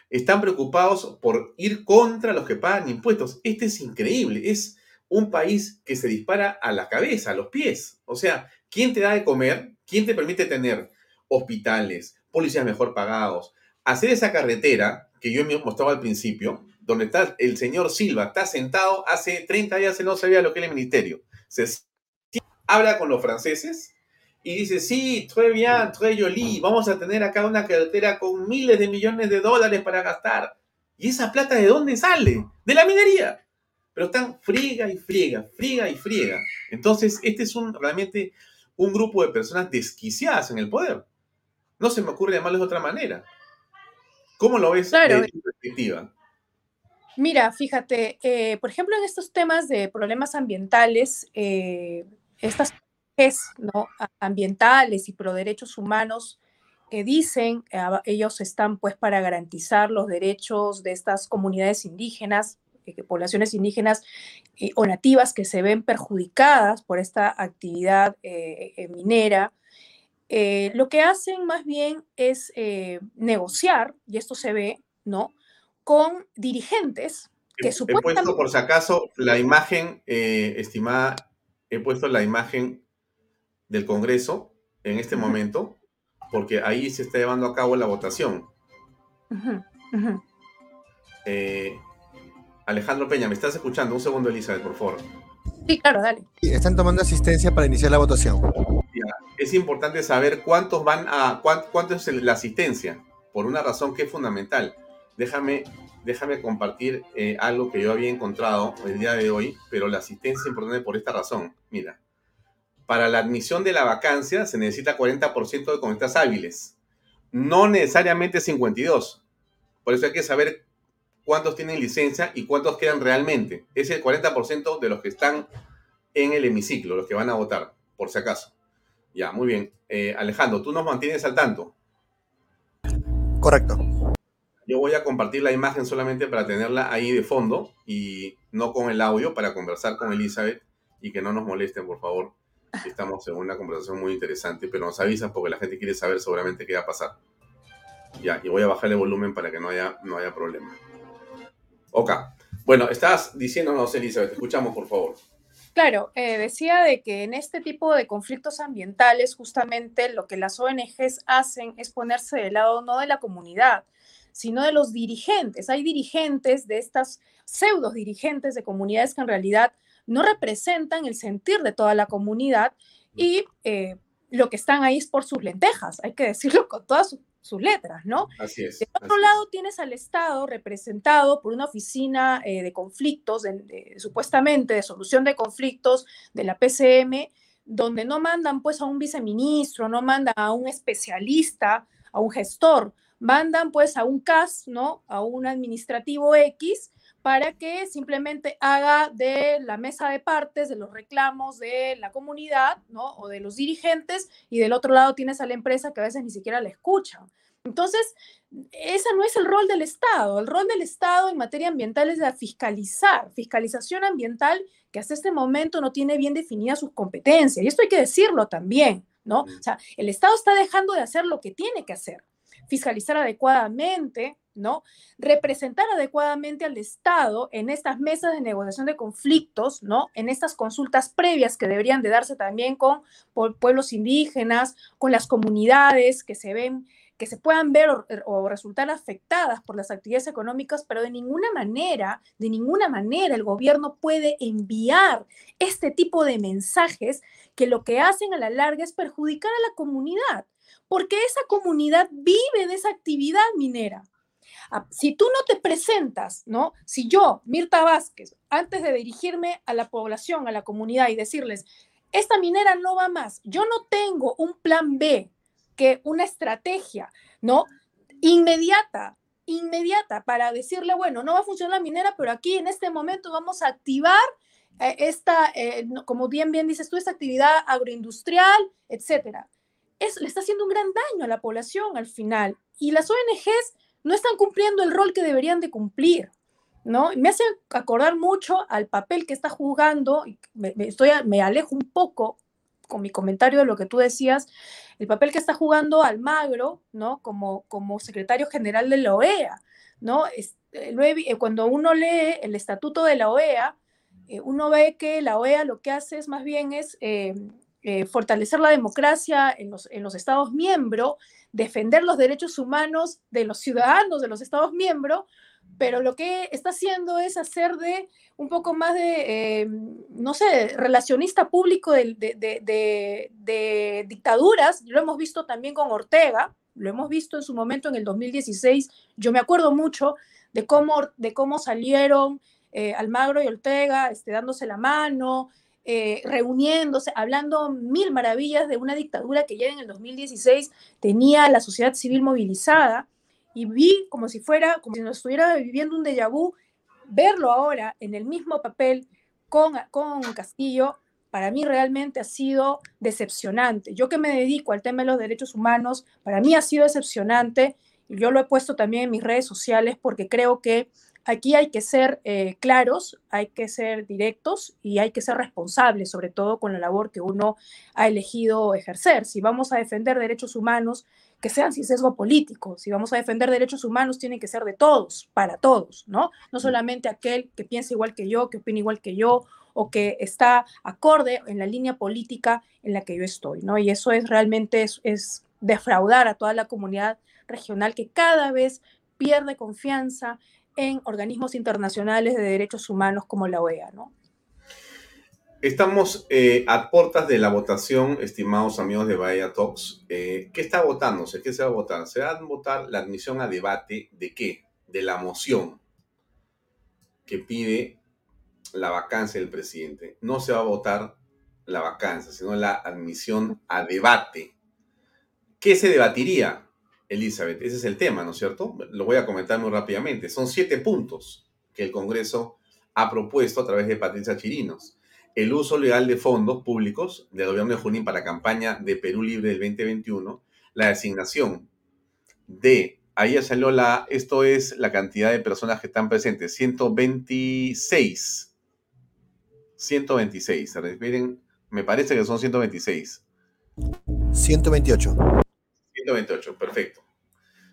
Están preocupados por ir contra los que pagan impuestos. Este es increíble. Es un país que se dispara a la cabeza, a los pies. O sea, ¿quién te da de comer? ¿Quién te permite tener hospitales, policías mejor pagados? Hacer esa carretera que yo me mostraba al principio, donde está el señor Silva, está sentado hace 30 días, no sabía lo que es el ministerio. Se habla con los franceses y dice, sí, très bien, très joli, vamos a tener acá una carretera con miles de millones de dólares para gastar. ¿Y esa plata de dónde sale? De la minería. Pero están friega y friega, friega y friega. Entonces, este es un, realmente un grupo de personas desquiciadas en el poder. No se me ocurre llamarles de otra manera. ¿Cómo lo ves desde tu perspectiva? Mira, fíjate, eh, por ejemplo, en estos temas de problemas ambientales, eh, estas ¿no? ambientales y pro derechos humanos que dicen eh, ellos están pues para garantizar los derechos de estas comunidades indígenas, poblaciones indígenas o nativas que se ven perjudicadas por esta actividad minera, lo que hacen más bien es negociar, y esto se ve, ¿no? con dirigentes que supuestamente... He puesto por si acaso la imagen, eh, estimada he puesto la imagen del Congreso en este momento, porque ahí se está llevando a cabo la votación. Eh, Alejandro Peña, ¿me estás escuchando? Un segundo, Elizabeth, por favor. Sí, claro, dale. Están tomando asistencia para iniciar la votación. Es importante saber cuántos van a, cuánto es la asistencia, por una razón que es fundamental. Déjame, déjame compartir eh, algo que yo había encontrado el día de hoy, pero la asistencia es importante por esta razón. Mira, para la admisión de la vacancia se necesita 40% de conectas hábiles, no necesariamente 52. Por eso hay que saber cuántos tienen licencia y cuántos quedan realmente. Es el 40% de los que están en el hemiciclo, los que van a votar, por si acaso. Ya, muy bien. Eh, Alejandro, tú nos mantienes al tanto. Correcto. Yo voy a compartir la imagen solamente para tenerla ahí de fondo y no con el audio para conversar con Elizabeth y que no nos molesten, por favor. Estamos en una conversación muy interesante, pero nos avisan porque la gente quiere saber seguramente qué va a pasar. Ya, y voy a bajar el volumen para que no haya, no haya problema. Ok. Bueno, estás diciéndonos, Elizabeth, escuchamos, por favor. Claro, eh, decía de que en este tipo de conflictos ambientales justamente lo que las ONGs hacen es ponerse del lado no de la comunidad, sino de los dirigentes. Hay dirigentes de estas pseudo dirigentes de comunidades que en realidad no representan el sentir de toda la comunidad y eh, lo que están ahí es por sus lentejas, hay que decirlo con todas sus sus letras, ¿no? Así es. De otro lado, tienes al Estado representado por una oficina eh, de conflictos, supuestamente de solución de conflictos de la PCM, donde no mandan pues a un viceministro, no mandan a un especialista, a un gestor, mandan pues a un CAS, ¿no? A un administrativo X para que simplemente haga de la mesa de partes de los reclamos de la comunidad, ¿no? O de los dirigentes, y del otro lado tienes a la empresa que a veces ni siquiera la escucha. Entonces, ese no es el rol del Estado. El rol del Estado en materia ambiental es de fiscalizar, fiscalización ambiental que hasta este momento no tiene bien definidas sus competencias. Y esto hay que decirlo también, ¿no? O sea, el Estado está dejando de hacer lo que tiene que hacer fiscalizar adecuadamente, ¿no? Representar adecuadamente al Estado en estas mesas de negociación de conflictos, ¿no? En estas consultas previas que deberían de darse también con pueblos indígenas, con las comunidades que se ven que se puedan ver o, o, resultar afectadas por las actividades económicas, pero de ninguna manera, de ninguna manera el gobierno puede enviar este tipo de mensajes que lo que hacen a la larga es perjudicar a la comunidad porque esa comunidad vive de esa actividad minera. Si tú no te presentas, ¿no? Si yo, Mirta Vázquez, antes de dirigirme a la población, a la comunidad y decirles, esta minera no va más, yo no tengo un plan B, que una estrategia, ¿no? Inmediata, inmediata para decirle, bueno, no va a funcionar la minera, pero aquí en este momento vamos a activar eh, esta, eh, como bien bien dices tú, esta actividad agroindustrial, etcétera le está haciendo un gran daño a la población al final. Y las ONGs no están cumpliendo el rol que deberían de cumplir. ¿no? Me hace acordar mucho al papel que está jugando, me, estoy, me alejo un poco con mi comentario de lo que tú decías, el papel que está jugando Almagro, ¿no? Como, como secretario general de la OEA, ¿no? Eh, eh, cuando uno lee el estatuto de la OEA, eh, uno ve que la OEA lo que hace es más bien es fortalecer la democracia en los, en los Estados miembros, defender los derechos humanos de los ciudadanos de los Estados miembros, pero lo que está haciendo es hacer de un poco más de, eh, no sé, relacionista público de, dictaduras. Lo hemos visto también con Ortega, lo hemos visto en su momento en el 2016. Yo me acuerdo mucho de cómo, de cómo salieron eh, Almagro y Ortega este, dándose la mano, eh, reuniéndose, hablando mil maravillas de una dictadura que ya en el 2016 tenía la sociedad civil movilizada y vi como si fuera, como si nos estuviera viviendo un déjà vu, verlo ahora en el mismo papel con, con Castillo, para mí realmente ha sido decepcionante. Yo que me dedico al tema de los derechos humanos, para mí ha sido decepcionante yo lo he puesto también en mis redes sociales porque creo que aquí hay que ser eh, claros, hay que ser directos y hay que ser responsables, sobre todo con la labor que uno ha elegido ejercer. Si vamos a defender derechos humanos, que sean sin sesgo político. Si vamos a defender derechos humanos, tienen que ser de todos, para todos, ¿no? No solamente aquel que piensa igual que yo, que opina igual que yo, o que está acorde en la línea política en la que yo estoy, ¿no? Y eso es realmente es, defraudar a toda la comunidad regional que cada vez pierde confianza en organismos internacionales de derechos humanos como la OEA, ¿no? Estamos eh, a puertas de la votación, estimados amigos de Bahía Talks. Eh, ¿Qué está votándose? ¿Qué se va a votar? Se va a votar la admisión a debate de qué? De la moción que pide la vacancia del presidente. No se va a votar la vacancia, sino la admisión a debate. ¿Qué se debatiría, Elizabeth? Ese es el tema, ¿no es cierto? Lo voy a comentar muy rápidamente. Son siete puntos que el Congreso ha propuesto a través de Patricia Chirinos el uso legal de fondos públicos del gobierno de Junín para la campaña de Perú Libre del 2021, la designación de, ahí ya salió la, esto es la cantidad de personas que están presentes, 126. 126, se refieren, me parece que son 126. 128. 128, perfecto.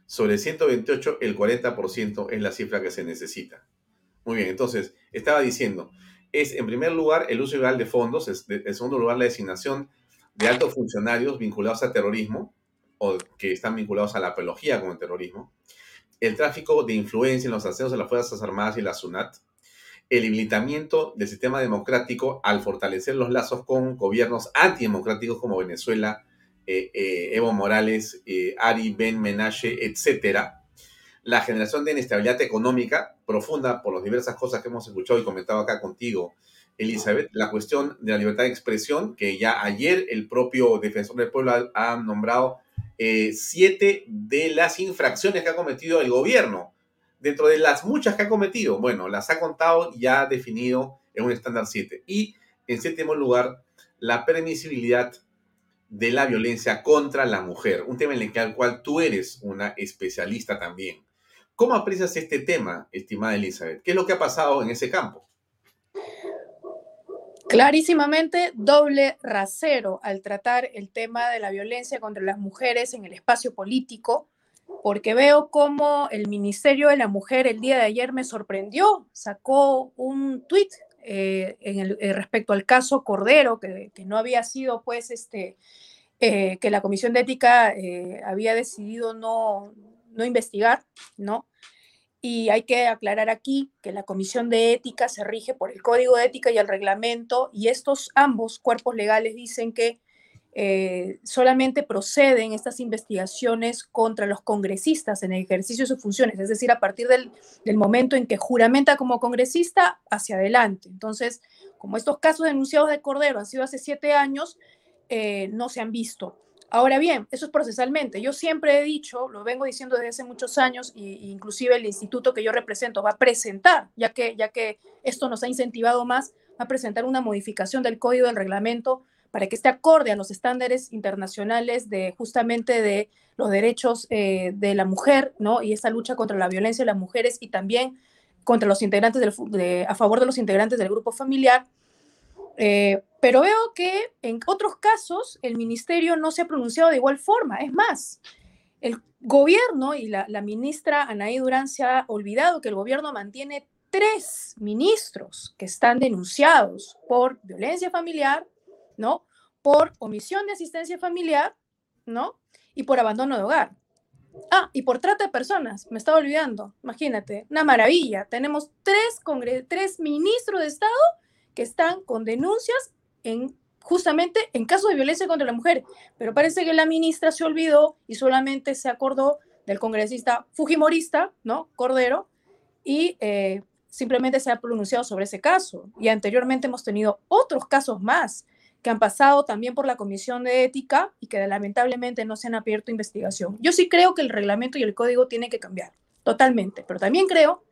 Sobre 128, el 40% es la cifra que se necesita. Muy bien, entonces, estaba diciendo, es, en primer lugar, el uso ilegal de fondos, en segundo lugar, la designación de altos funcionarios vinculados a terrorismo o que están vinculados a la apología con el terrorismo, el tráfico de influencia en los ascensos de las Fuerzas Armadas y la SUNAT, el debilitamiento del sistema democrático al fortalecer los lazos con gobiernos antidemocráticos como Venezuela, Evo Morales, eh, Ari Ben Menashe, etcétera, la generación de inestabilidad económica profunda por las diversas cosas que hemos escuchado y comentado acá contigo, Elizabeth, la cuestión de la libertad de expresión, que ya ayer el propio defensor del pueblo ha, nombrado eh, siete de las infracciones que ha cometido el gobierno. Dentro de las muchas que ha cometido, bueno, las ha contado y ha definido en un estándar 7. Y en séptimo lugar, la permisibilidad de la violencia contra la mujer, un tema en el cual tú eres una especialista también. ¿Cómo aprecias este tema, estimada Elizabeth? ¿Qué es lo que ha pasado en ese campo? Clarísimamente doble rasero al tratar el tema de la violencia contra las mujeres en el espacio político, porque veo cómo el Ministerio de la Mujer el día de ayer me sorprendió, sacó un tuit eh, eh, respecto al caso Cordero, que, no había sido pues este, eh, que la Comisión de Ética había decidido no, no investigar, ¿no? Y hay que aclarar aquí que la Comisión de Ética se rige por el Código de Ética y el reglamento, y estos ambos cuerpos legales dicen que eh, solamente proceden estas investigaciones contra los congresistas en el ejercicio de sus funciones, es decir, a partir del, momento en que juramenta como congresista hacia adelante. Entonces, como estos casos denunciados de Cordero han sido hace siete años, eh, no se han visto. Ahora bien, eso es procesalmente. Yo siempre he dicho, lo vengo diciendo desde hace muchos años, y, inclusive el instituto que yo represento va a presentar, ya que, ya que esto nos ha incentivado más, va a presentar una modificación del código del reglamento para que esté acorde a los estándares internacionales de justamente de los derechos eh, de la mujer, ¿no? Y esa lucha contra la violencia de las mujeres y también contra los integrantes del, a favor de los integrantes del grupo familiar eh, pero veo que en otros casos el ministerio no se ha pronunciado de igual forma. Es más, el gobierno y la, ministra Anaí Durán se ha olvidado que el gobierno mantiene tres ministros que están denunciados por violencia familiar, ¿no? Por omisión de asistencia familiar, ¿no? Y por abandono de hogar. Ah, y por trata de personas, me estaba olvidando, imagínate, una maravilla. Tenemos tres, tres ministros de Estado que están con denuncias en justamente en casos de violencia contra la mujer. Pero parece que la ministra se olvidó y solamente se acordó del congresista fujimorista, ¿no? Cordero, y eh, simplemente se ha pronunciado sobre ese caso. Y anteriormente hemos tenido otros casos más que han pasado también por la Comisión de Ética y que lamentablemente no se han abierto investigación. Yo sí creo que el reglamento y el código tienen que cambiar, totalmente, pero también creo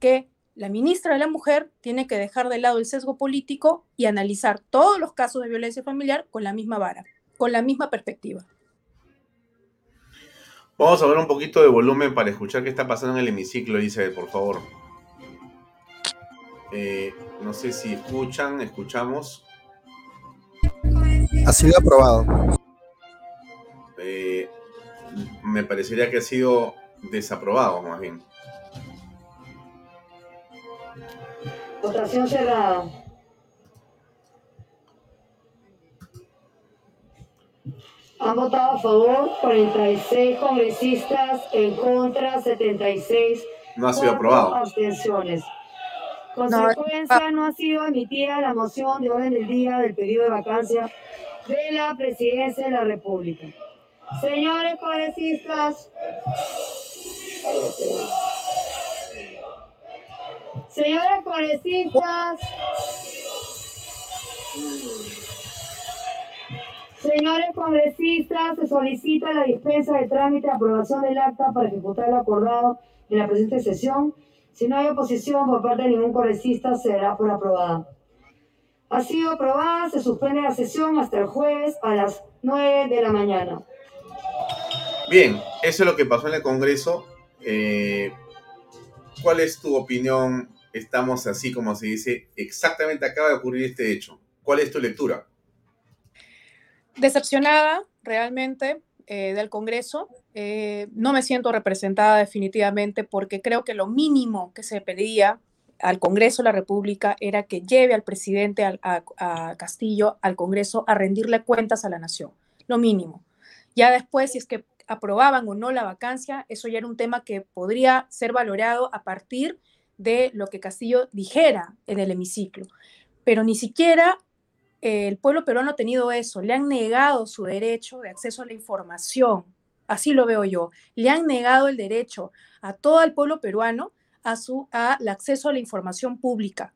que la ministra de la Mujer tiene que dejar de lado el sesgo político y analizar todos los casos de violencia familiar con la misma vara, con la misma perspectiva. Vamos a ver un poquito de volumen para escuchar qué está pasando en el hemiciclo, dice, por favor. Eh, no sé si escuchan, escuchamos ha sido aprobado? Eh, me parecería que ha sido desaprobado, más bien. Votación cerrada. Han votado a favor 46 congresistas, en contra 76. No ha sido aprobado. Abstenciones. Consecuencia, no, no ha sido emitida la moción de orden del día del pedido de vacancia de la presidencia de la República. Señores congresistas, señores congresistas, señores congresistas, se solicita la dispensa de trámite de aprobación del acta para ejecutar lo acordado en la presente sesión. Si no hay oposición por parte de ningún congresista, será por aprobada. Ha sido aprobada, se suspende la sesión hasta el jueves a las 9 de la mañana. Bien, eso es lo que pasó en el Congreso. Eh, ¿Cuál es tu opinión? Estamos así como se dice, exactamente acaba de ocurrir este hecho. ¿Cuál es tu lectura? Decepcionada realmente eh, del Congreso. Eh, no me siento representada definitivamente porque creo que lo mínimo que se pedía al Congreso de la República era que lleve al presidente a Castillo al Congreso a rendirle cuentas a la nación. Lo mínimo. Ya después, si es que aprobaban o no la vacancia, eso ya era un tema que podría ser valorado a partir de lo que Castillo dijera en el hemiciclo. Pero ni siquiera eh, el pueblo peruano ha tenido eso, le han negado su derecho de acceso a la información, así lo veo yo, le han negado el derecho a todo el pueblo peruano a su al acceso a la información pública.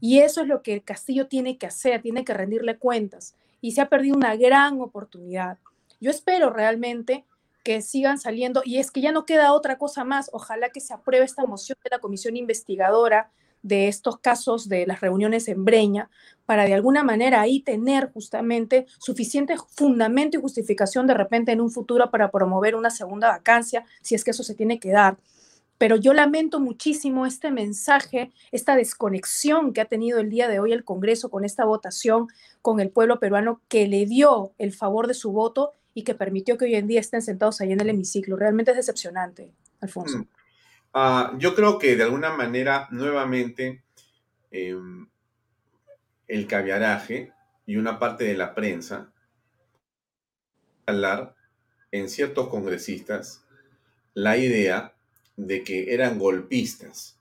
Y eso es lo que Castillo tiene que hacer, tiene que rendirle cuentas. Y se ha perdido una gran oportunidad. Yo espero realmente que sigan saliendo, y es que ya no queda otra cosa más, ojalá que se apruebe esta moción de la comisión investigadora de estos casos de las reuniones en Breña, para de alguna manera ahí tener justamente suficiente fundamento y justificación de repente en un futuro para promover una segunda vacancia, si es que eso se tiene que dar. Pero yo lamento muchísimo este mensaje, esta desconexión que ha tenido el día de hoy el Congreso con esta votación, con el pueblo peruano que le dio el favor de su voto y que permitió que hoy en día estén sentados ahí en el hemiciclo. Realmente es decepcionante, Alfonso. Mm. Ah, yo creo que de alguna manera, nuevamente, em, el caviaraje y una parte de la prensa hablar en ciertos congresistas la idea de que eran golpistas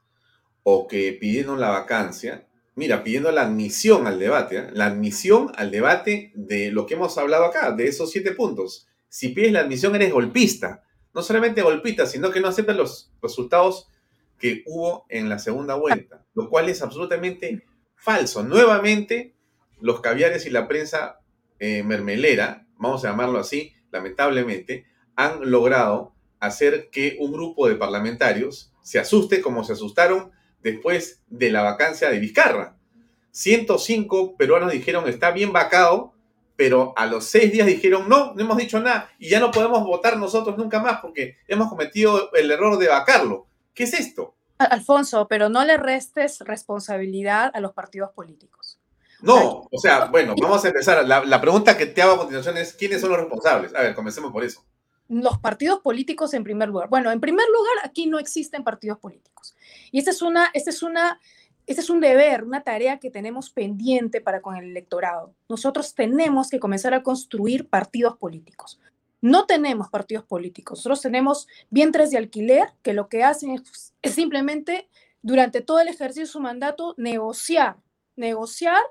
o que pidieron la vacancia mira, pidiendo la admisión al debate, ¿eh? la admisión al debate de lo que hemos hablado acá, de esos siete puntos. Si pides la admisión eres golpista, no solamente golpista, sino que no aceptas los resultados que hubo en la segunda vuelta, lo cual es absolutamente falso. Nuevamente, los caviares y la prensa eh, mermelera, vamos a llamarlo así, lamentablemente, han logrado hacer que un grupo de parlamentarios se asuste como se asustaron después de la vacancia de Vizcarra. 105 peruanos dijeron está bien vacado, pero a los seis días dijeron no, no hemos dicho nada y ya no podemos votar nosotros nunca más porque hemos cometido el error de vacarlo. ¿Qué es esto? Alfonso, pero no le restes responsabilidad a los partidos políticos. No, o sea, bueno, vamos a empezar. La, la pregunta que te hago a continuación es, ¿quiénes son los responsables? A ver, comencemos por eso los partidos políticos en primer lugar. Bueno, en primer lugar, aquí no existen partidos políticos. Y este es, una, este es, una, este es un deber, una tarea que tenemos pendiente para con el electorado. Nosotros tenemos que comenzar a construir partidos políticos. No tenemos partidos políticos. Nosotros tenemos vientres de alquiler que lo que hacen es, es simplemente durante todo el ejercicio de su mandato negociar, negociar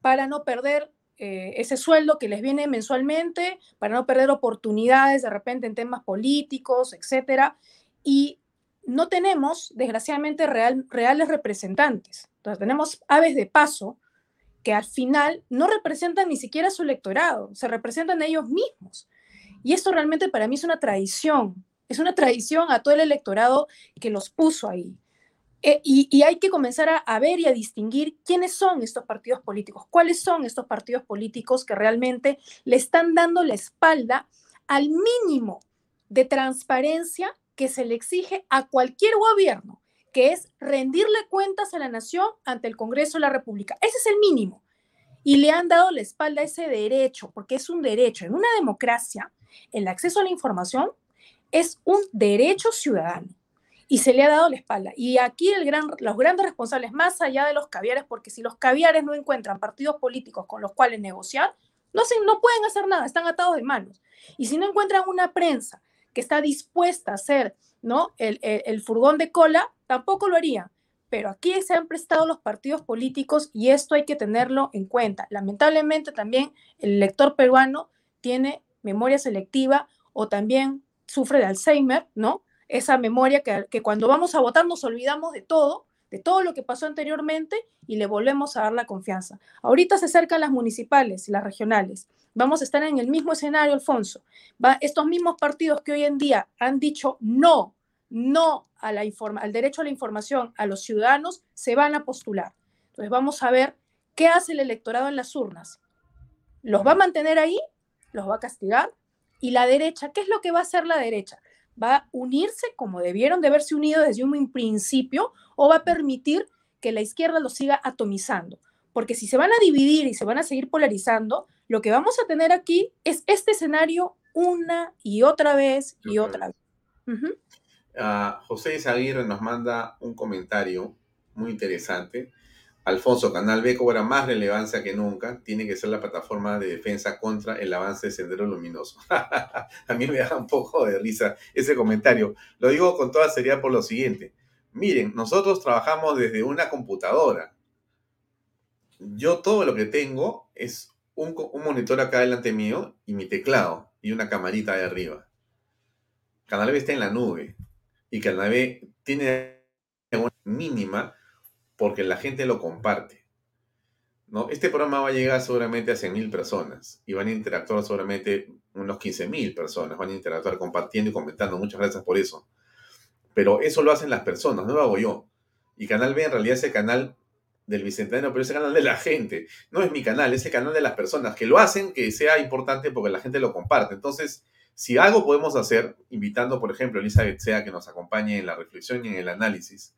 para no perder eh, ese sueldo que les viene mensualmente para no perder oportunidades de repente en temas políticos, etcétera. Y no tenemos, desgraciadamente, reales representantes. Entonces, tenemos aves de paso que al final no representan ni siquiera su electorado, se representan ellos mismos. Y esto realmente para mí es una traición, es una traición a todo el electorado que los puso ahí. Eh, y, hay que comenzar a, ver y a distinguir quiénes son estos partidos políticos, cuáles son estos partidos políticos que realmente le están dando la espalda al mínimo de transparencia que se le exige a cualquier gobierno, que es rendirle cuentas a la nación ante el Congreso de la República. Ese es el mínimo. Y le han dado la espalda a ese derecho, porque es un derecho. En una democracia, el acceso a la información es un derecho ciudadano y se le ha dado la espalda. Y aquí el gran, los grandes responsables, más allá de los caviares, porque si los caviares no encuentran partidos políticos con los cuales negociar, no, se, no pueden hacer nada, están atados de manos. Y si no encuentran una prensa que está dispuesta a hacer ¿no? el, el furgón de cola, tampoco lo harían pero aquí se han prestado los partidos políticos y esto hay que tenerlo en cuenta. Lamentablemente también el lector peruano tiene memoria selectiva o también sufre de Alzheimer, ¿no? Esa memoria que, que cuando vamos a votar nos olvidamos de todo, de todo lo que pasó anteriormente y le volvemos a dar la confianza. Ahorita se acercan las municipales y las regionales. Vamos a estar en el mismo escenario, Alfonso. Estos mismos partidos que hoy en día han dicho no no a la al derecho a la información a los ciudadanos, se van a postular. Entonces vamos a ver qué hace el electorado en las urnas. ¿Los va a mantener ahí? ¿Los va a castigar? Y la derecha, ¿qué es lo que va a hacer la derecha? ¿Va a unirse como debieron de haberse unido desde un principio o va a permitir que la izquierda los siga atomizando? Porque si se van a dividir y se van a seguir polarizando, lo que vamos a tener aquí es este escenario una y otra vez y otra vez. José Isaguirre nos manda un comentario muy interesante. Alfonso, Canal B cobra más relevancia que nunca. Tiene que ser la plataforma de defensa contra el avance de Sendero Luminoso. A mí me da un poco de risa ese comentario. Lo digo con toda seriedad por lo siguiente. Miren, nosotros trabajamos desde una computadora. Yo todo lo que tengo es un, monitor acá delante mío y mi teclado y una camarita de arriba. Canal B está en la nube y la B tiene una mínima porque la gente lo comparte. ¿no? Este programa va a llegar seguramente a 100.000 personas y van a interactuar seguramente unos 15.000 personas, van a interactuar compartiendo y comentando. Muchas gracias por eso. Pero eso lo hacen las personas, no lo hago yo. Y Canal B en realidad es el canal del Bicentenario, pero es el canal de la gente. No es mi canal, es el canal de las personas que lo hacen que sea importante porque la gente lo comparte. Entonces, si algo podemos hacer, invitando, por ejemplo, a Elizabeth Sea que nos acompañe en la reflexión y en el análisis,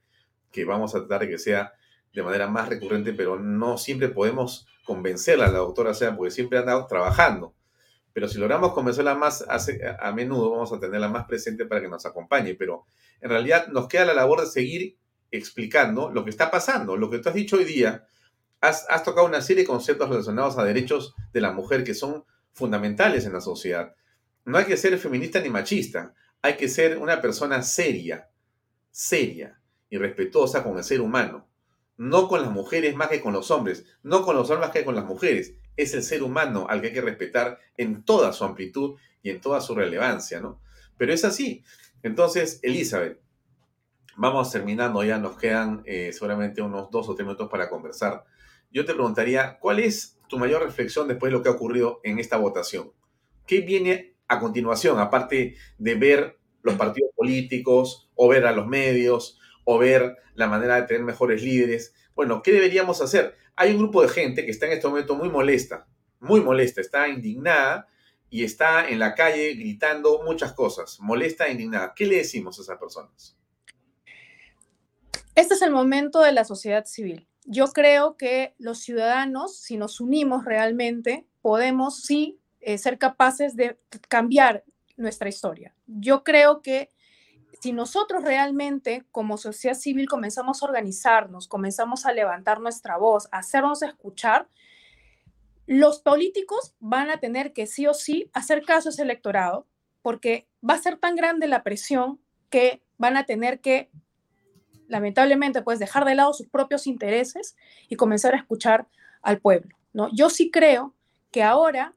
que vamos a tratar de que sea de manera más recurrente, pero no siempre podemos convencerla a la doctora Sea, porque siempre ha trabajando. Pero si logramos convencerla más a, menudo, vamos a tenerla más presente para que nos acompañe. Pero en realidad nos queda la labor de seguir explicando lo que está pasando. Lo que tú has dicho hoy día, has, has tocado una serie de conceptos relacionados a derechos de la mujer que son fundamentales en la sociedad no hay que ser feminista ni machista, hay que ser una persona seria, seria y respetuosa con el ser humano. No con las mujeres más que con los hombres, no con los hombres más que con las mujeres. Es el ser humano al que hay que respetar en toda su amplitud y en toda su relevancia, ¿no? Pero es así. Entonces, Elizabeth, vamos terminando, ya nos quedan eh, seguramente unos dos o tres minutos para conversar. Yo te preguntaría, ¿cuál es tu mayor reflexión después de lo que ha ocurrido en esta votación? ¿Qué viene a continuación, aparte de ver los partidos políticos o ver a los medios o ver la manera de tener mejores líderes. Bueno, ¿qué deberíamos hacer? Hay un grupo de gente que está en este momento muy molesta, muy molesta, está indignada y está en la calle gritando muchas cosas, molesta e indignada. ¿Qué le decimos a esas personas? Este es el momento de la sociedad civil. Yo creo que los ciudadanos, si nos unimos realmente, podemos sí eh, ser capaces de cambiar nuestra historia. Yo creo que si nosotros realmente como sociedad civil comenzamos a organizarnos, comenzamos a levantar nuestra voz, a hacernos escuchar, los políticos van a tener que sí o sí hacer caso a ese electorado, porque va a ser tan grande la presión que van a tener que, lamentablemente, pues dejar de lado sus propios intereses y comenzar a escuchar al pueblo. ¿no? Yo sí creo que ahora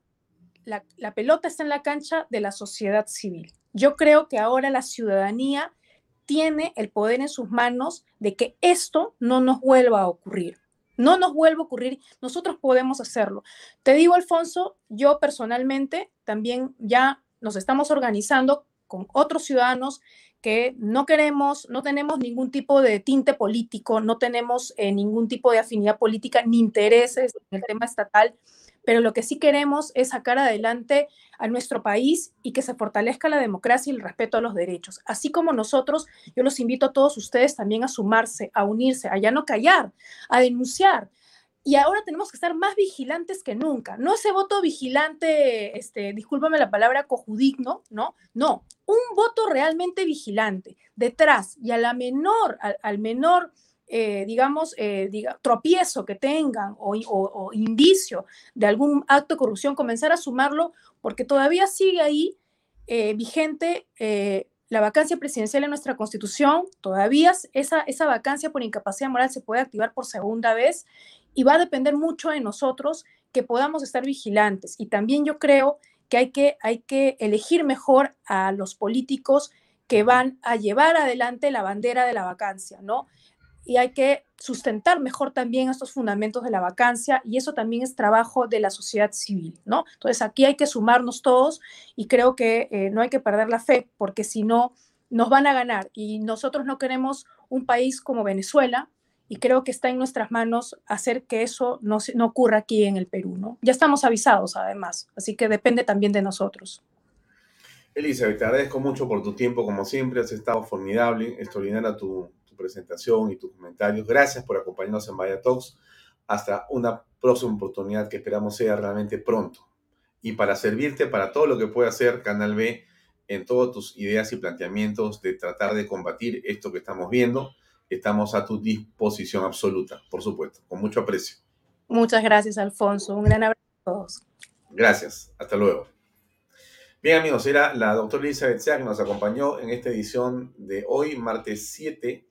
la, pelota está en la cancha de la sociedad civil. Yo creo que ahora la ciudadanía tiene el poder en sus manos de que esto no nos vuelva a ocurrir. No nos vuelva a ocurrir, nosotros podemos hacerlo. Te digo, Alfonso, yo personalmente también ya nos estamos organizando con otros ciudadanos que no queremos, no tenemos ningún tipo de tinte político, no tenemos eh, ningún tipo de afinidad política ni intereses en el tema estatal pero lo que sí queremos es sacar adelante a nuestro país y que se fortalezca la democracia y el respeto a los derechos. Así como nosotros, yo los invito a todos ustedes también a sumarse, a unirse, a ya no callar, a denunciar. Y ahora tenemos que estar más vigilantes que nunca. No ese voto vigilante, este, discúlpame la palabra cojudigno, ¿no? No, un voto realmente vigilante, detrás y a la menor, al, menor eh, digamos, eh, tropiezo que tengan o, indicio de algún acto de corrupción, comenzar a sumarlo porque todavía sigue ahí eh, vigente la vacancia presidencial en nuestra constitución, todavía esa, esa vacancia por incapacidad moral se puede activar por segunda vez y va a depender mucho de nosotros que podamos estar vigilantes. Y también yo creo que hay que, hay que elegir mejor a los políticos que van a llevar adelante la bandera de la vacancia, ¿no? Y hay que sustentar mejor también estos fundamentos de la vacancia y eso también es trabajo de la sociedad civil, ¿no? Entonces aquí hay que sumarnos todos y creo que eh, no hay que perder la fe porque si no nos van a ganar y nosotros no queremos un país como Venezuela y creo que está en nuestras manos hacer que eso no, no ocurra aquí en el Perú, ¿no? Ya estamos avisados además, así que depende también de nosotros. Elizabeth, te agradezco mucho por tu tiempo, como siempre, has estado formidable, extraordinaria tu, presentación y tus comentarios. Gracias por acompañarnos en Vaya Talks. Hasta una próxima oportunidad que esperamos sea realmente pronto. Y para servirte para todo lo que puede hacer Canal B en todas tus ideas y planteamientos de tratar de combatir esto que estamos viendo, estamos a tu disposición absoluta, por supuesto, con mucho aprecio. Muchas gracias, Alfonso. Un gran abrazo a todos. Gracias. Hasta luego. Bien, amigos, era la doctora Elizabeth Sea que nos acompañó en esta edición de hoy, martes 7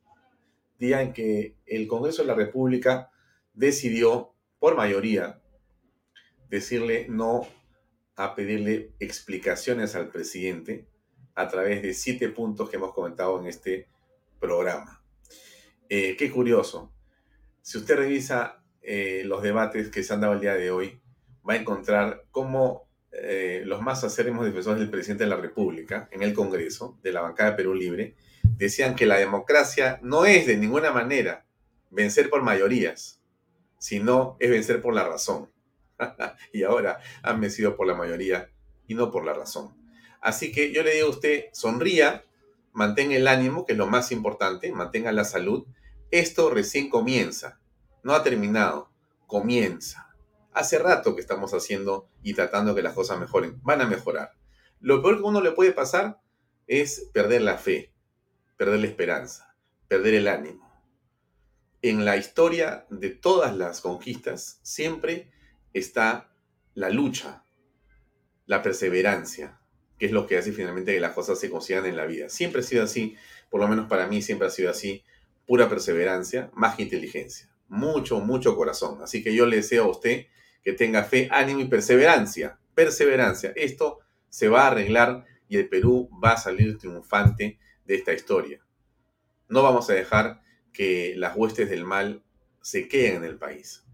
día en que el Congreso de la República decidió, por mayoría, decirle no a pedirle explicaciones al presidente a través de siete puntos que hemos comentado en este programa. Eh, qué curioso. Si usted revisa eh, los debates que se han dado el día de hoy, va a encontrar cómo eh, los más acérrimos defensores del presidente de la República en el Congreso, de la bancada de Perú Libre, decían que la democracia no es de ninguna manera vencer por mayorías, sino es vencer por la razón. y ahora han vencido por la mayoría y no por la razón. Así que yo le digo a usted, sonría, mantenga el ánimo, que es lo más importante, mantenga la salud. Esto recién comienza, no ha terminado, comienza. Hace rato que estamos haciendo y tratando que las cosas mejoren. Van a mejorar. Lo peor que uno le puede pasar es perder la fe perder la esperanza, perder el ánimo. En la historia de todas las conquistas siempre está la lucha, la perseverancia, que es lo que hace finalmente que las cosas se consigan en la vida. Siempre ha sido así, por lo menos para mí siempre ha sido así, pura perseverancia, más que inteligencia, mucho, mucho corazón. Así que yo le deseo a usted que tenga fe, ánimo y perseverancia, perseverancia. Esto se va a arreglar y el Perú va a salir triunfante esta historia. No vamos a dejar que las huestes del mal se queden en el país.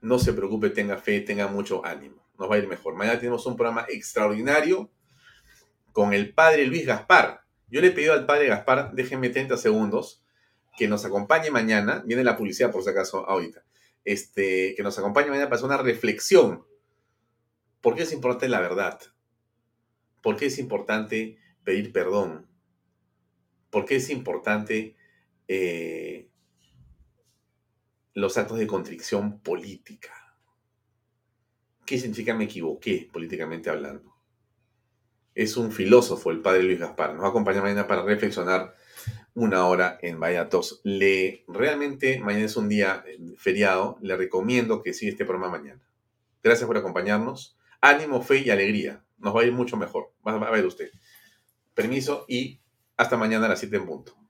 No se preocupe, tenga fe, tenga mucho ánimo. Nos va a ir mejor. Mañana tenemos un programa extraordinario con el padre Luis Gaspar. Yo le he pedido al padre Gaspar, déjenme 30 segundos, que nos acompañe mañana. Viene la publicidad por si acaso ahorita. Este, que nos acompañe mañana para hacer una reflexión. ¿Por qué es importante la verdad? ¿Por qué es importante pedir perdón? ¿Por qué es importante eh, los actos de contrición política? ¿Qué significa me equivoqué políticamente hablando? Es un filósofo, el padre Luis Gaspar. Nos va a acompañar mañana para reflexionar una hora en Vallatos. Le, realmente, mañana es un día eh, feriado. Le recomiendo que siga este programa mañana. Gracias por acompañarnos. Ánimo, fe y alegría. Nos va a ir mucho mejor. Va a ver usted. Permiso y hasta mañana a las 7 en punto.